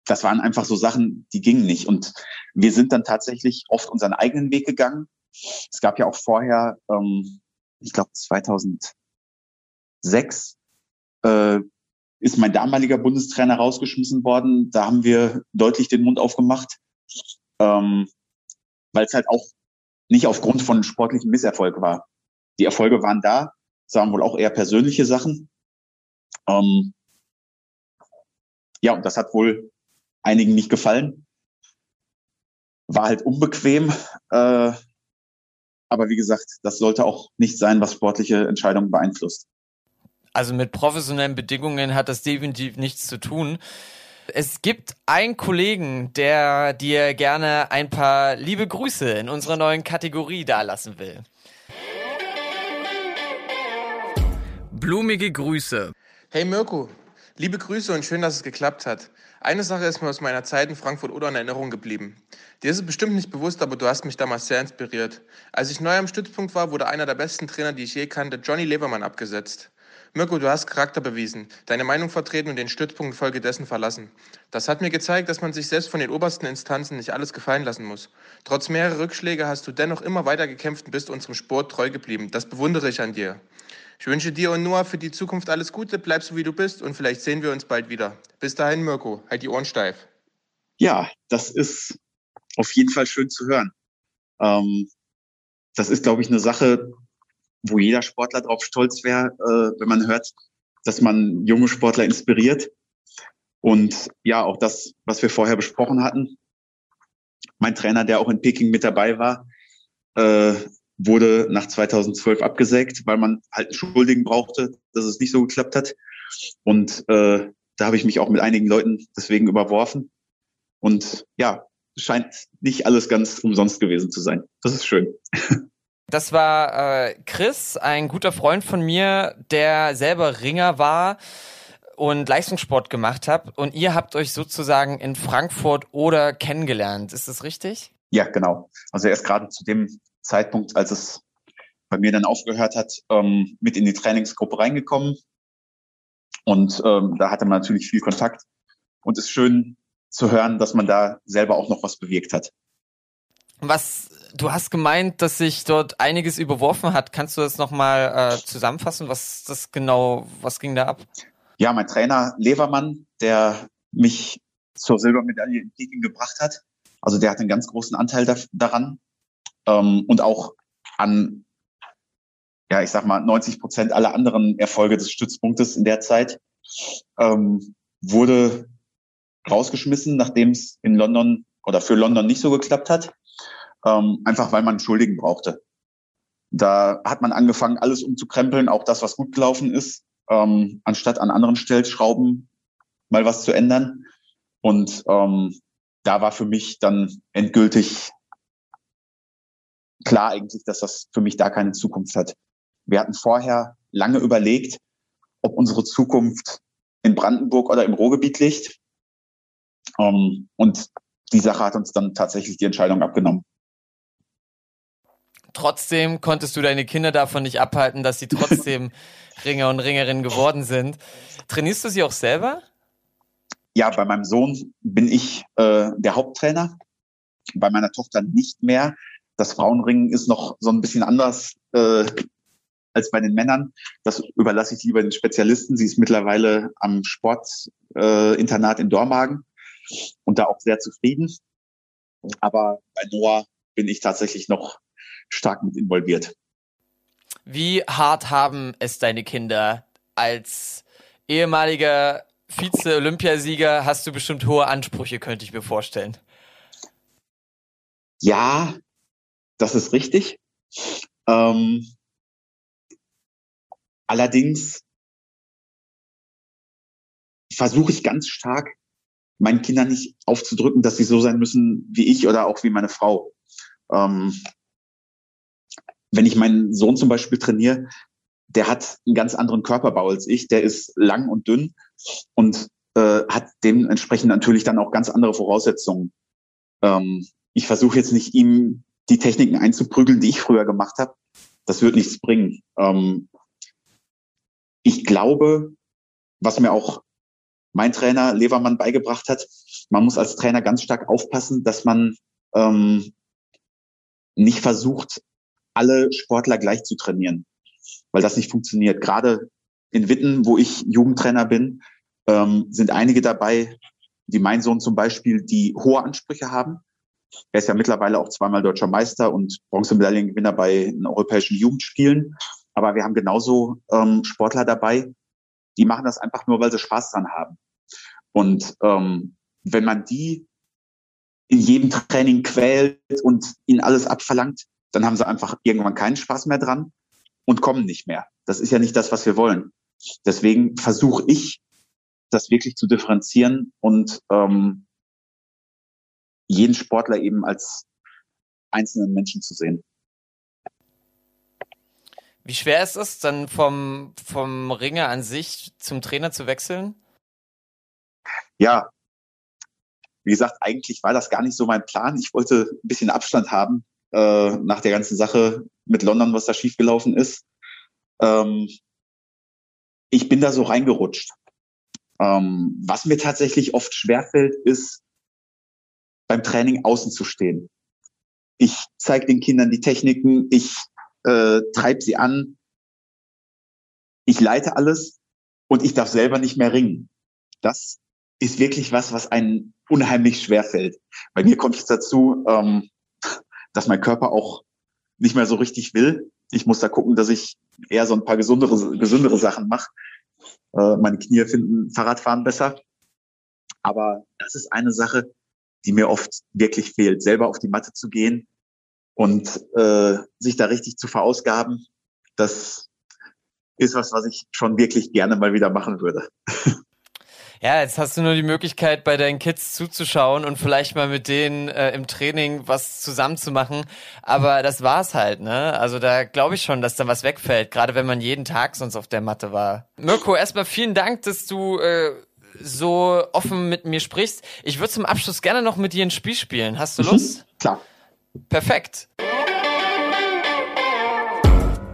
das waren einfach so Sachen, die gingen nicht. Und wir sind dann tatsächlich oft unseren eigenen Weg gegangen. Es gab ja auch vorher, ähm, ich glaube 2006, äh, ist mein damaliger Bundestrainer rausgeschmissen worden. Da haben wir deutlich den Mund aufgemacht, ähm, weil es halt auch nicht aufgrund von sportlichem Misserfolg war. Die Erfolge waren da, es waren wohl auch eher persönliche Sachen. Ähm, ja, und das hat wohl einigen nicht gefallen. War halt unbequem. Äh, aber wie gesagt, das sollte auch nicht sein, was sportliche Entscheidungen beeinflusst. Also mit professionellen Bedingungen hat das definitiv nichts zu tun. Es gibt einen Kollegen, der dir gerne ein paar liebe Grüße in unserer neuen Kategorie dalassen will. Blumige Grüße. Hey Mirko, liebe Grüße und schön, dass es geklappt hat. Eine Sache ist mir aus meiner Zeit in Frankfurt oder in Erinnerung geblieben. Dir ist es bestimmt nicht bewusst, aber du hast mich damals sehr inspiriert. Als ich neu am Stützpunkt war, wurde einer der besten Trainer, die ich je kannte, Johnny Levermann, abgesetzt. Mirko, du hast Charakter bewiesen, deine Meinung vertreten und den Stützpunkt infolgedessen verlassen. Das hat mir gezeigt, dass man sich selbst von den obersten Instanzen nicht alles gefallen lassen muss. Trotz mehrerer Rückschläge hast du dennoch immer weiter gekämpft und bist unserem Sport treu geblieben. Das bewundere ich an dir. Ich wünsche dir und Noah für die Zukunft alles Gute, bleib so wie du bist und vielleicht sehen wir uns bald wieder. Bis dahin, Mirko, halt die Ohren steif. Ja, das ist auf jeden Fall schön zu hören. Ähm, das ist, glaube ich, eine Sache, wo jeder Sportler drauf stolz wäre, äh, wenn man hört, dass man junge Sportler inspiriert. Und ja, auch das, was wir vorher besprochen hatten. Mein Trainer, der auch in Peking mit dabei war, äh, wurde nach 2012 abgesägt, weil man halt einen Schuldigen brauchte, dass es nicht so geklappt hat. Und äh, da habe ich mich auch mit einigen Leuten deswegen überworfen. Und ja, scheint nicht alles ganz umsonst gewesen zu sein. Das ist schön. Das war äh, Chris, ein guter Freund von mir, der selber Ringer war und Leistungssport gemacht hat. Und ihr habt euch sozusagen in Frankfurt oder kennengelernt. Ist das richtig? Ja, genau. Also er ist gerade zu dem Zeitpunkt, als es bei mir dann aufgehört hat, ähm, mit in die Trainingsgruppe reingekommen. Und ähm, da hatte man natürlich viel Kontakt. Und es ist schön zu hören, dass man da selber auch noch was bewirkt hat. Was du hast gemeint, dass sich dort einiges überworfen hat. Kannst du das nochmal äh, zusammenfassen? Was das genau, was ging da ab? Ja, mein Trainer Levermann, der mich zur Silbermedaille in Peking gebracht hat. Also der hat einen ganz großen Anteil da, daran ähm, und auch an, ja, ich sag mal, 90 Prozent aller anderen Erfolge des Stützpunktes in der Zeit ähm, wurde rausgeschmissen, nachdem es in London oder für London nicht so geklappt hat, ähm, einfach weil man Schuldigen brauchte. Da hat man angefangen, alles umzukrempeln, auch das, was gut gelaufen ist, ähm, anstatt an anderen Stellschrauben mal was zu ändern. Und ähm, da war für mich dann endgültig klar eigentlich, dass das für mich da keine Zukunft hat. Wir hatten vorher lange überlegt, ob unsere Zukunft in Brandenburg oder im Ruhrgebiet liegt. Ähm, und die Sache hat uns dann tatsächlich die Entscheidung abgenommen. Trotzdem konntest du deine Kinder davon nicht abhalten, dass sie trotzdem Ringer und Ringerinnen geworden sind. Trainierst du sie auch selber? Ja, bei meinem Sohn bin ich äh, der Haupttrainer, bei meiner Tochter nicht mehr. Das Frauenringen ist noch so ein bisschen anders äh, als bei den Männern. Das überlasse ich lieber den Spezialisten. Sie ist mittlerweile am Sportinternat äh, in Dormagen und da auch sehr zufrieden. Aber bei Noah bin ich tatsächlich noch stark mit involviert. Wie hart haben es deine Kinder als ehemaliger Vize-Olympiasieger hast du bestimmt hohe Ansprüche, könnte ich mir vorstellen. Ja, das ist richtig. Ähm, allerdings versuche ich ganz stark, meinen Kindern nicht aufzudrücken, dass sie so sein müssen wie ich oder auch wie meine Frau. Ähm, wenn ich meinen Sohn zum Beispiel trainiere, der hat einen ganz anderen Körperbau als ich. Der ist lang und dünn und äh, hat dementsprechend natürlich dann auch ganz andere Voraussetzungen. Ähm, ich versuche jetzt nicht ihm die Techniken einzuprügeln, die ich früher gemacht habe. Das wird nichts bringen. Ähm, ich glaube, was mir auch mein Trainer Levermann beigebracht hat, man muss als Trainer ganz stark aufpassen, dass man ähm, nicht versucht, alle Sportler gleich zu trainieren weil das nicht funktioniert. Gerade in Witten, wo ich Jugendtrainer bin, ähm, sind einige dabei, wie mein Sohn zum Beispiel, die hohe Ansprüche haben. Er ist ja mittlerweile auch zweimal deutscher Meister und Bronzemedaillengewinner bei den europäischen Jugendspielen. Aber wir haben genauso ähm, Sportler dabei, die machen das einfach nur, weil sie Spaß dran haben. Und ähm, wenn man die in jedem Training quält und ihnen alles abverlangt, dann haben sie einfach irgendwann keinen Spaß mehr dran und kommen nicht mehr. Das ist ja nicht das, was wir wollen. Deswegen versuche ich, das wirklich zu differenzieren und ähm, jeden Sportler eben als einzelnen Menschen zu sehen. Wie schwer ist es dann vom, vom Ringer an sich zum Trainer zu wechseln? Ja, wie gesagt, eigentlich war das gar nicht so mein Plan. Ich wollte ein bisschen Abstand haben äh, nach der ganzen Sache mit London, was da schiefgelaufen ist. Ähm, ich bin da so reingerutscht. Ähm, was mir tatsächlich oft schwerfällt, ist beim Training außen zu stehen. Ich zeige den Kindern die Techniken, ich äh, treibe sie an, ich leite alles und ich darf selber nicht mehr ringen. Das ist wirklich was, was einen unheimlich schwer fällt. Bei mir kommt es dazu, ähm, dass mein Körper auch nicht mehr so richtig will. Ich muss da gucken, dass ich eher so ein paar gesündere, gesündere Sachen mache. Äh, meine Knie finden Fahrradfahren besser. Aber das ist eine Sache, die mir oft wirklich fehlt, selber auf die Matte zu gehen und äh, sich da richtig zu verausgaben. Das ist was, was ich schon wirklich gerne mal wieder machen würde. Ja, jetzt hast du nur die Möglichkeit, bei deinen Kids zuzuschauen und vielleicht mal mit denen äh, im Training was zusammenzumachen. Aber das war's halt, ne? Also da glaube ich schon, dass da was wegfällt, gerade wenn man jeden Tag sonst auf der Matte war. Mirko, erstmal vielen Dank, dass du äh, so offen mit mir sprichst. Ich würde zum Abschluss gerne noch mit dir ein Spiel spielen. Hast du mhm. Lust? Mhm, klar. Perfekt.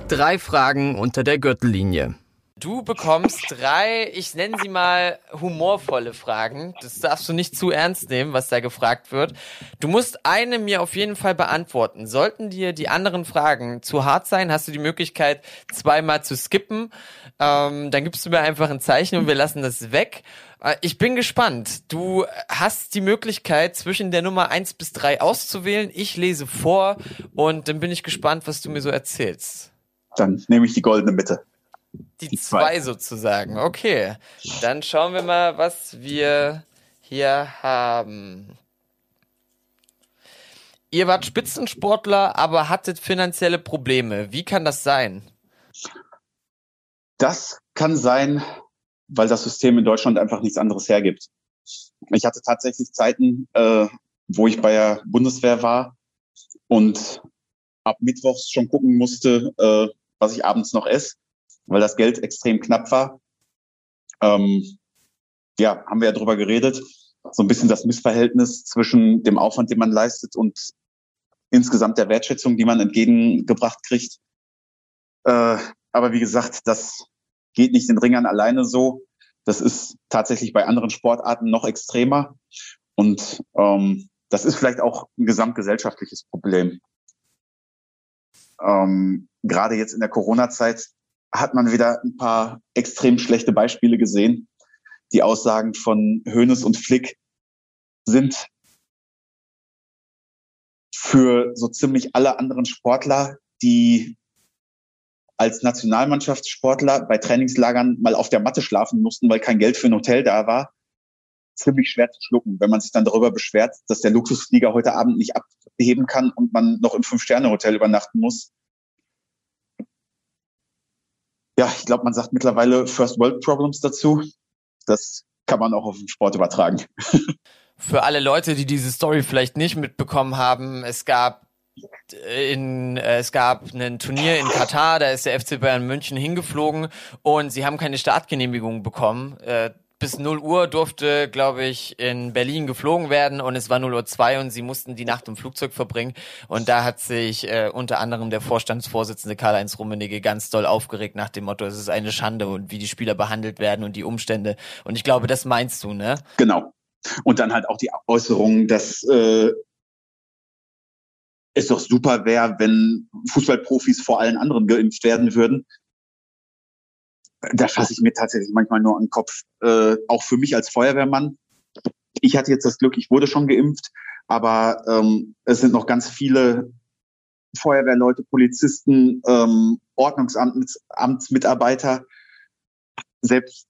Drei Fragen unter der Gürtellinie. Du bekommst drei, ich nenne sie mal humorvolle Fragen. Das darfst du nicht zu ernst nehmen, was da gefragt wird. Du musst eine mir auf jeden Fall beantworten. Sollten dir die anderen Fragen zu hart sein, hast du die Möglichkeit, zweimal zu skippen. Ähm, dann gibst du mir einfach ein Zeichen und wir lassen das weg. Äh, ich bin gespannt. Du hast die Möglichkeit, zwischen der Nummer eins bis drei auszuwählen. Ich lese vor und dann bin ich gespannt, was du mir so erzählst. Dann nehme ich die goldene Mitte. Die, die zwei. zwei sozusagen. Okay. Dann schauen wir mal, was wir hier haben. Ihr wart Spitzensportler, aber hattet finanzielle Probleme. Wie kann das sein? Das kann sein, weil das System in Deutschland einfach nichts anderes hergibt. Ich hatte tatsächlich Zeiten, äh, wo ich bei der Bundeswehr war und ab Mittwochs schon gucken musste, äh, was ich abends noch esse, weil das Geld extrem knapp war. Ähm, ja, haben wir ja drüber geredet. So ein bisschen das Missverhältnis zwischen dem Aufwand, den man leistet und insgesamt der Wertschätzung, die man entgegengebracht kriegt. Äh, aber wie gesagt, das geht nicht den Ringern alleine so. Das ist tatsächlich bei anderen Sportarten noch extremer. Und ähm, das ist vielleicht auch ein gesamtgesellschaftliches Problem. Ähm, Gerade jetzt in der Corona-Zeit hat man wieder ein paar extrem schlechte Beispiele gesehen. Die Aussagen von Hoeneß und Flick sind für so ziemlich alle anderen Sportler, die als Nationalmannschaftssportler bei Trainingslagern mal auf der Matte schlafen mussten, weil kein Geld für ein Hotel da war, ziemlich schwer zu schlucken, wenn man sich dann darüber beschwert, dass der Luxusflieger heute Abend nicht abheben kann und man noch im Fünf-Sterne-Hotel übernachten muss. Ja, ich glaube, man sagt mittlerweile First World Problems dazu. Das kann man auch auf den Sport übertragen. Für alle Leute, die diese Story vielleicht nicht mitbekommen haben, es gab in, äh, es gab ein Turnier in Katar, da ist der FC Bayern München hingeflogen und sie haben keine Startgenehmigung bekommen. Äh, bis 0 Uhr durfte, glaube ich, in Berlin geflogen werden und es war 0 Uhr 2 und sie mussten die Nacht im Flugzeug verbringen. Und da hat sich äh, unter anderem der Vorstandsvorsitzende Karl-Heinz Rummenigge ganz doll aufgeregt nach dem Motto, es ist eine Schande und wie die Spieler behandelt werden und die Umstände. Und ich glaube, das meinst du, ne? Genau. Und dann halt auch die Äußerung, dass äh, es doch super wäre, wenn Fußballprofis vor allen anderen geimpft werden würden. Da fasse ich mir tatsächlich manchmal nur an den Kopf. Äh, auch für mich als Feuerwehrmann. Ich hatte jetzt das Glück, ich wurde schon geimpft, aber ähm, es sind noch ganz viele Feuerwehrleute, Polizisten, ähm, Ordnungsamtsmitarbeiter, selbst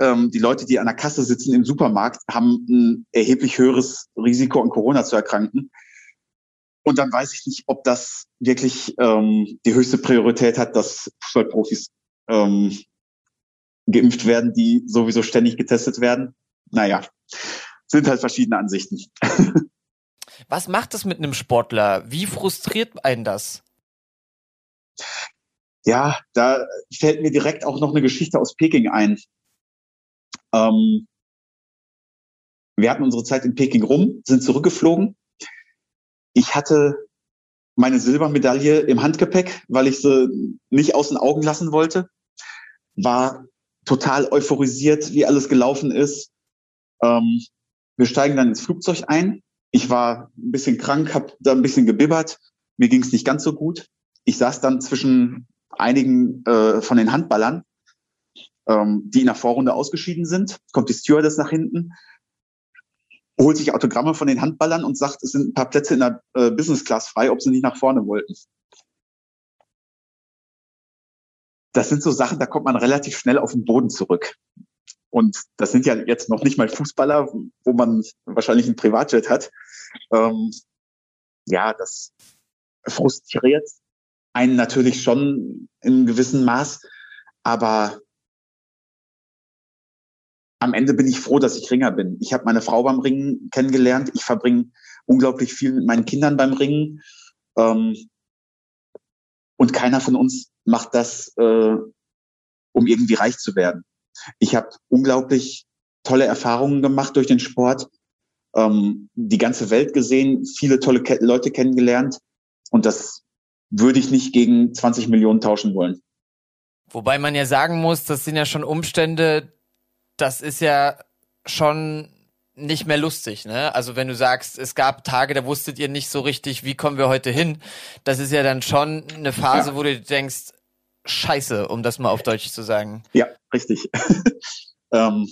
ähm, die Leute, die an der Kasse sitzen im Supermarkt, haben ein erheblich höheres Risiko, an Corona zu erkranken. Und dann weiß ich nicht, ob das wirklich ähm, die höchste Priorität hat, dass Fußballprofis ähm, geimpft werden, die sowieso ständig getestet werden. Naja, sind halt verschiedene Ansichten. Was macht das mit einem Sportler? Wie frustriert einen das? Ja, da fällt mir direkt auch noch eine Geschichte aus Peking ein. Ähm, wir hatten unsere Zeit in Peking rum, sind zurückgeflogen ich hatte meine Silbermedaille im Handgepäck, weil ich sie nicht aus den Augen lassen wollte. War total euphorisiert, wie alles gelaufen ist. Ähm, wir steigen dann ins Flugzeug ein. Ich war ein bisschen krank, habe da ein bisschen gebibbert. Mir ging es nicht ganz so gut. Ich saß dann zwischen einigen äh, von den Handballern, ähm, die in der Vorrunde ausgeschieden sind. Kommt die Stewardess nach hinten holt sich Autogramme von den Handballern und sagt, es sind ein paar Plätze in der äh, Business Class frei, ob sie nicht nach vorne wollten. Das sind so Sachen, da kommt man relativ schnell auf den Boden zurück. Und das sind ja jetzt noch nicht mal Fußballer, wo man wahrscheinlich ein Privatjet hat. Ähm, ja, das frustriert einen natürlich schon in gewissem Maß, aber am Ende bin ich froh, dass ich Ringer bin. Ich habe meine Frau beim Ringen kennengelernt. Ich verbringe unglaublich viel mit meinen Kindern beim Ringen. Ähm, und keiner von uns macht das, äh, um irgendwie reich zu werden. Ich habe unglaublich tolle Erfahrungen gemacht durch den Sport, ähm, die ganze Welt gesehen, viele tolle Ke Leute kennengelernt. Und das würde ich nicht gegen 20 Millionen tauschen wollen. Wobei man ja sagen muss, das sind ja schon Umstände, das ist ja schon nicht mehr lustig, ne? Also wenn du sagst, es gab Tage, da wusstet ihr nicht so richtig, wie kommen wir heute hin, das ist ja dann schon eine Phase, ja. wo du denkst, Scheiße, um das mal auf Deutsch zu sagen. Ja, richtig. ähm,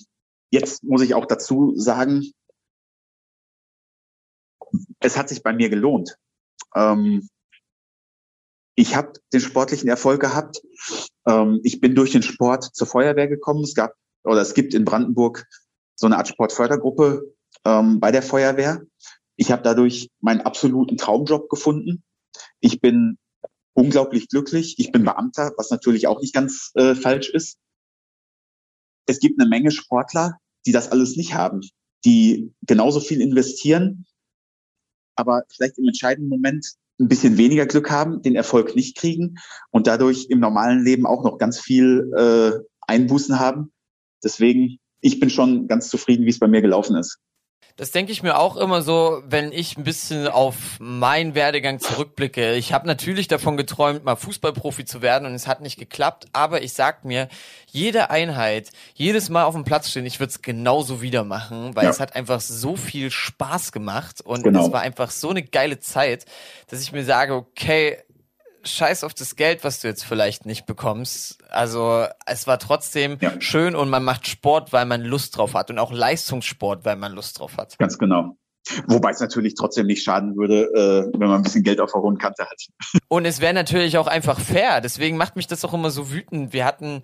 jetzt muss ich auch dazu sagen, es hat sich bei mir gelohnt. Ähm, ich habe den sportlichen Erfolg gehabt. Ähm, ich bin durch den Sport zur Feuerwehr gekommen. Es gab oder es gibt in Brandenburg so eine Art Sportfördergruppe ähm, bei der Feuerwehr. Ich habe dadurch meinen absoluten Traumjob gefunden. Ich bin unglaublich glücklich. Ich bin Beamter, was natürlich auch nicht ganz äh, falsch ist. Es gibt eine Menge Sportler, die das alles nicht haben, die genauso viel investieren, aber vielleicht im entscheidenden Moment ein bisschen weniger Glück haben, den Erfolg nicht kriegen und dadurch im normalen Leben auch noch ganz viel äh, Einbußen haben. Deswegen, ich bin schon ganz zufrieden, wie es bei mir gelaufen ist. Das denke ich mir auch immer so, wenn ich ein bisschen auf meinen Werdegang zurückblicke. Ich habe natürlich davon geträumt, mal Fußballprofi zu werden und es hat nicht geklappt, aber ich sag mir, jede Einheit, jedes Mal auf dem Platz stehen, ich würde es genauso wieder machen, weil ja. es hat einfach so viel Spaß gemacht und genau. es war einfach so eine geile Zeit, dass ich mir sage, okay, scheiß auf das Geld, was du jetzt vielleicht nicht bekommst. Also es war trotzdem ja. schön und man macht Sport, weil man Lust drauf hat und auch Leistungssport, weil man Lust drauf hat. Ganz genau. Wobei es natürlich trotzdem nicht schaden würde, äh, wenn man ein bisschen Geld auf der hohen Kante hat. Und es wäre natürlich auch einfach fair. Deswegen macht mich das auch immer so wütend. Wir hatten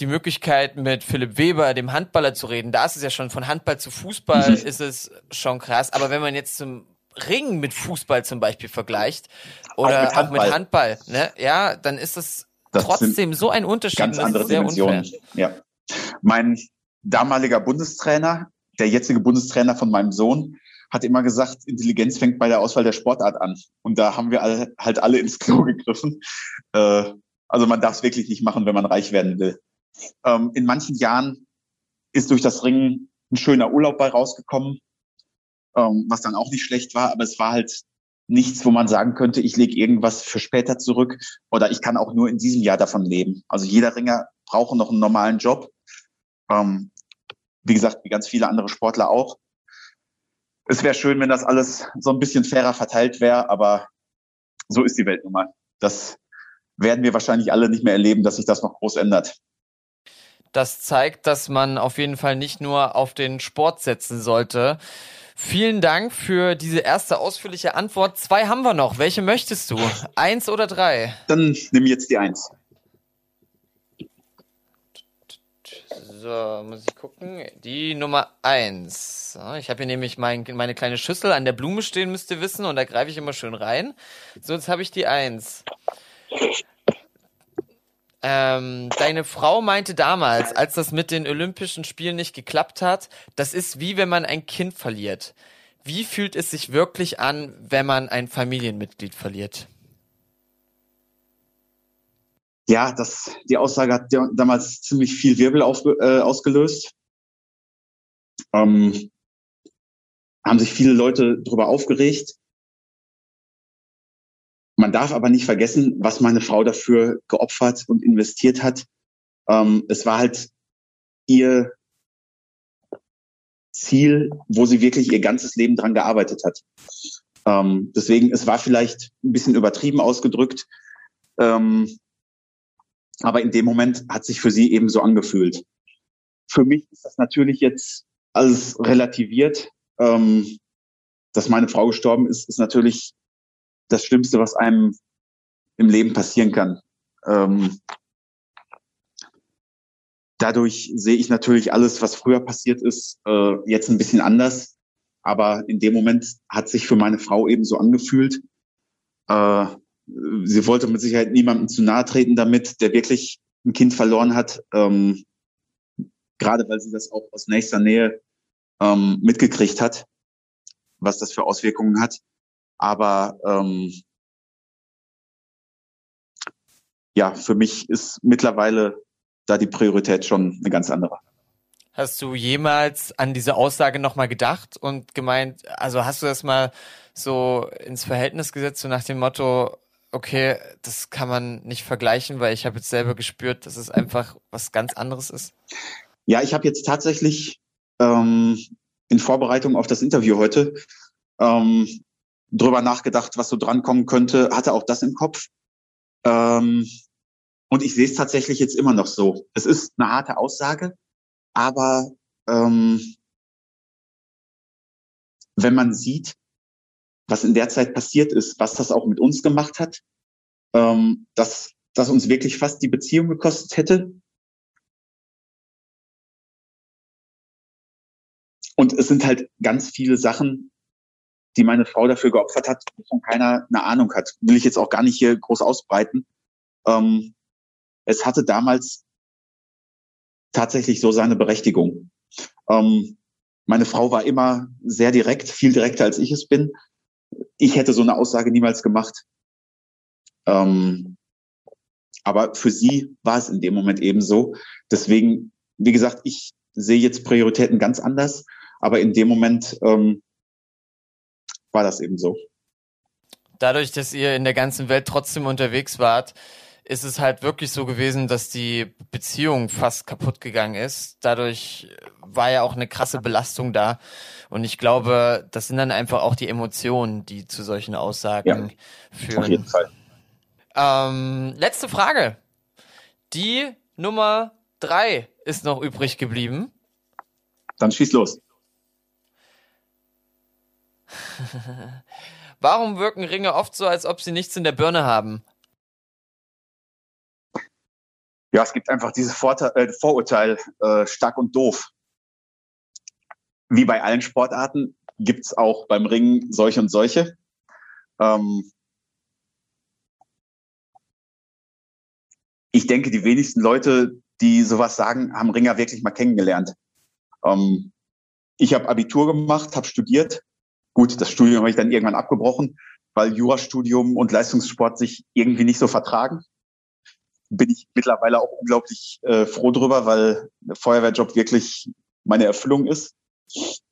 die Möglichkeit, mit Philipp Weber, dem Handballer, zu reden. Da ist es ja schon von Handball zu Fußball, mhm. ist es schon krass. Aber wenn man jetzt zum Ring mit Fußball zum Beispiel vergleicht oder auch mit Handball, auch mit Handball ne? ja, dann ist es das trotzdem so ein Unterschied. Ganz andere Dimensionen. Ja. Mein damaliger Bundestrainer, der jetzige Bundestrainer von meinem Sohn, hat immer gesagt, Intelligenz fängt bei der Auswahl der Sportart an. Und da haben wir alle, halt alle ins Klo gegriffen. Äh, also man darf es wirklich nicht machen, wenn man reich werden will. Ähm, in manchen Jahren ist durch das Ringen ein schöner Urlaub bei rausgekommen ähm, was dann auch nicht schlecht war, aber es war halt nichts, wo man sagen könnte, ich lege irgendwas für später zurück oder ich kann auch nur in diesem Jahr davon leben. Also jeder Ringer braucht noch einen normalen Job. Ähm, wie gesagt, wie ganz viele andere Sportler auch. Es wäre schön, wenn das alles so ein bisschen fairer verteilt wäre, aber so ist die Welt nun mal. Das werden wir wahrscheinlich alle nicht mehr erleben, dass sich das noch groß ändert. Das zeigt, dass man auf jeden Fall nicht nur auf den Sport setzen sollte. Vielen Dank für diese erste ausführliche Antwort. Zwei haben wir noch. Welche möchtest du? Eins oder drei? Dann nimm jetzt die eins. So, muss ich gucken. Die Nummer eins. Ich habe hier nämlich mein, meine kleine Schüssel an der Blume stehen, müsst ihr wissen, und da greife ich immer schön rein. So, jetzt habe ich die eins. Ähm, deine Frau meinte damals, als das mit den Olympischen Spielen nicht geklappt hat, das ist wie wenn man ein Kind verliert. Wie fühlt es sich wirklich an, wenn man ein Familienmitglied verliert? Ja, das, die Aussage hat damals ziemlich viel Wirbel auf, äh, ausgelöst. Ähm, haben sich viele Leute darüber aufgeregt. Man darf aber nicht vergessen, was meine Frau dafür geopfert und investiert hat. Ähm, es war halt ihr Ziel, wo sie wirklich ihr ganzes Leben dran gearbeitet hat. Ähm, deswegen, es war vielleicht ein bisschen übertrieben ausgedrückt, ähm, aber in dem Moment hat sich für sie eben so angefühlt. Für mich ist das natürlich jetzt alles relativiert. Ähm, dass meine Frau gestorben ist, ist natürlich das Schlimmste, was einem im Leben passieren kann. Ähm, dadurch sehe ich natürlich alles, was früher passiert ist, äh, jetzt ein bisschen anders. Aber in dem Moment hat sich für meine Frau eben so angefühlt. Äh, sie wollte mit Sicherheit niemandem zu nahe treten damit, der wirklich ein Kind verloren hat. Ähm, gerade weil sie das auch aus nächster Nähe ähm, mitgekriegt hat, was das für Auswirkungen hat. Aber ähm, ja, für mich ist mittlerweile da die Priorität schon eine ganz andere. Hast du jemals an diese Aussage nochmal gedacht und gemeint, also hast du das mal so ins Verhältnis gesetzt, so nach dem Motto, okay, das kann man nicht vergleichen, weil ich habe jetzt selber gespürt, dass es einfach was ganz anderes ist? Ja, ich habe jetzt tatsächlich ähm, in Vorbereitung auf das Interview heute ähm, drüber nachgedacht, was so drankommen könnte, hatte auch das im Kopf. Ähm, und ich sehe es tatsächlich jetzt immer noch so. Es ist eine harte Aussage, aber ähm, wenn man sieht, was in der Zeit passiert ist, was das auch mit uns gemacht hat, ähm, dass das uns wirklich fast die Beziehung gekostet hätte. Und es sind halt ganz viele Sachen, die meine Frau dafür geopfert hat, wovon keiner eine Ahnung hat. Will ich jetzt auch gar nicht hier groß ausbreiten. Ähm, es hatte damals tatsächlich so seine Berechtigung. Ähm, meine Frau war immer sehr direkt, viel direkter als ich es bin. Ich hätte so eine Aussage niemals gemacht. Ähm, aber für sie war es in dem Moment eben so. Deswegen, wie gesagt, ich sehe jetzt Prioritäten ganz anders. Aber in dem Moment ähm, war das eben so. Dadurch, dass ihr in der ganzen Welt trotzdem unterwegs wart, ist es halt wirklich so gewesen, dass die Beziehung fast kaputt gegangen ist. Dadurch war ja auch eine krasse Belastung da. Und ich glaube, das sind dann einfach auch die Emotionen, die zu solchen Aussagen ja, führen. Auf jeden Fall. Ähm, letzte Frage. Die Nummer drei ist noch übrig geblieben. Dann schieß los. Warum wirken Ringe oft so, als ob sie nichts in der Birne haben? Ja, es gibt einfach dieses Vorteil, äh, Vorurteil, äh, stark und doof. Wie bei allen Sportarten gibt es auch beim Ringen solche und solche. Ähm ich denke, die wenigsten Leute, die sowas sagen, haben Ringer wirklich mal kennengelernt. Ähm ich habe Abitur gemacht, habe studiert Gut, das Studium habe ich dann irgendwann abgebrochen, weil Jurastudium und Leistungssport sich irgendwie nicht so vertragen. Bin ich mittlerweile auch unglaublich äh, froh drüber, weil der Feuerwehrjob wirklich meine Erfüllung ist.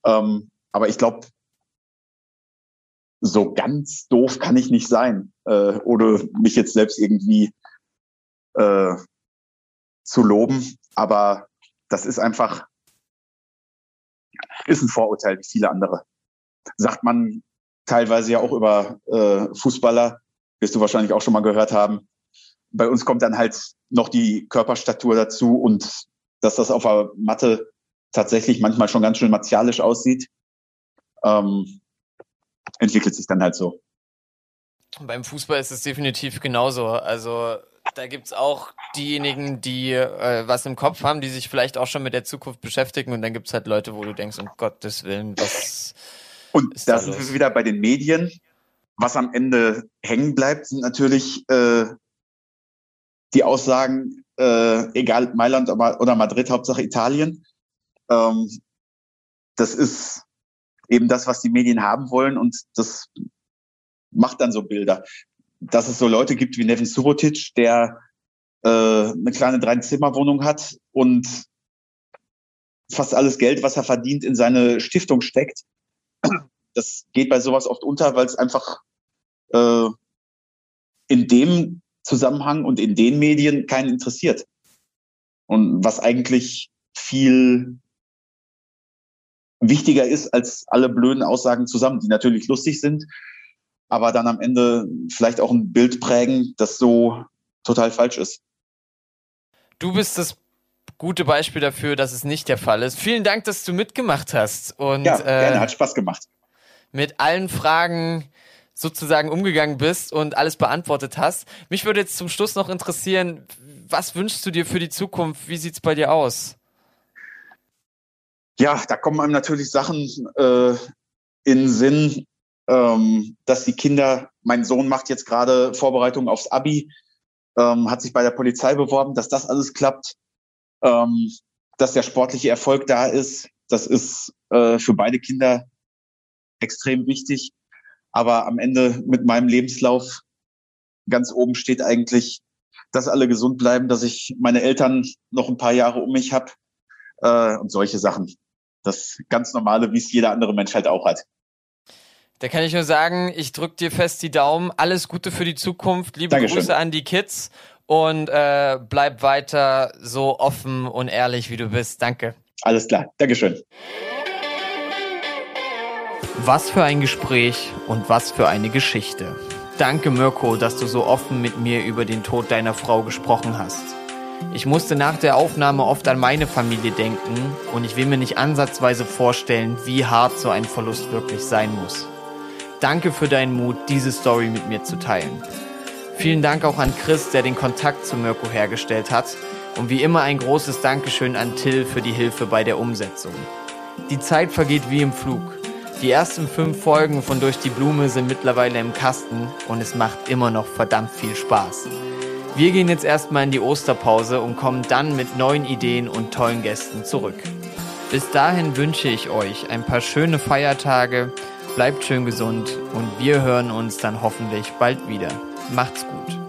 Ähm, aber ich glaube, so ganz doof kann ich nicht sein, äh, oder mich jetzt selbst irgendwie äh, zu loben. Aber das ist einfach, ist ein Vorurteil wie viele andere sagt man teilweise ja auch über äh, Fußballer, wirst du wahrscheinlich auch schon mal gehört haben. Bei uns kommt dann halt noch die Körperstatur dazu und dass das auf der Matte tatsächlich manchmal schon ganz schön martialisch aussieht, ähm, entwickelt sich dann halt so. Beim Fußball ist es definitiv genauso. Also da gibt es auch diejenigen, die äh, was im Kopf haben, die sich vielleicht auch schon mit der Zukunft beschäftigen und dann gibt es halt Leute, wo du denkst, um Gottes Willen, was und da sind wir wieder bei den Medien. Was am Ende hängen bleibt, sind natürlich äh, die Aussagen, äh, egal Mailand oder Madrid, Hauptsache Italien. Ähm, das ist eben das, was die Medien haben wollen und das macht dann so Bilder. Dass es so Leute gibt wie Nevin Subotic, der äh, eine kleine Drei-Zimmer-Wohnung hat und fast alles Geld, was er verdient, in seine Stiftung steckt das geht bei sowas oft unter, weil es einfach äh, in dem Zusammenhang und in den Medien keinen interessiert. Und was eigentlich viel wichtiger ist als alle blöden Aussagen zusammen, die natürlich lustig sind, aber dann am Ende vielleicht auch ein Bild prägen, das so total falsch ist. Du bist das gute Beispiel dafür, dass es nicht der Fall ist. Vielen Dank, dass du mitgemacht hast. Und, ja, gerne, äh, hat Spaß gemacht mit allen Fragen sozusagen umgegangen bist und alles beantwortet hast. Mich würde jetzt zum Schluss noch interessieren, was wünschst du dir für die Zukunft? Wie sieht's bei dir aus? Ja, da kommen einem natürlich Sachen äh, in Sinn, ähm, dass die Kinder, mein Sohn macht jetzt gerade Vorbereitungen aufs Abi, ähm, hat sich bei der Polizei beworben, dass das alles klappt, ähm, dass der sportliche Erfolg da ist. Das ist äh, für beide Kinder extrem wichtig. Aber am Ende mit meinem Lebenslauf ganz oben steht eigentlich, dass alle gesund bleiben, dass ich meine Eltern noch ein paar Jahre um mich habe äh, und solche Sachen. Das ganz normale, wie es jeder andere Mensch halt auch hat. Da kann ich nur sagen, ich drücke dir fest die Daumen. Alles Gute für die Zukunft. Liebe Dankeschön. Grüße an die Kids und äh, bleib weiter so offen und ehrlich, wie du bist. Danke. Alles klar. Dankeschön. Was für ein Gespräch und was für eine Geschichte. Danke Mirko, dass du so offen mit mir über den Tod deiner Frau gesprochen hast. Ich musste nach der Aufnahme oft an meine Familie denken und ich will mir nicht ansatzweise vorstellen, wie hart so ein Verlust wirklich sein muss. Danke für deinen Mut, diese Story mit mir zu teilen. Vielen Dank auch an Chris, der den Kontakt zu Mirko hergestellt hat. Und wie immer ein großes Dankeschön an Till für die Hilfe bei der Umsetzung. Die Zeit vergeht wie im Flug. Die ersten fünf Folgen von Durch die Blume sind mittlerweile im Kasten und es macht immer noch verdammt viel Spaß. Wir gehen jetzt erstmal in die Osterpause und kommen dann mit neuen Ideen und tollen Gästen zurück. Bis dahin wünsche ich euch ein paar schöne Feiertage, bleibt schön gesund und wir hören uns dann hoffentlich bald wieder. Macht's gut.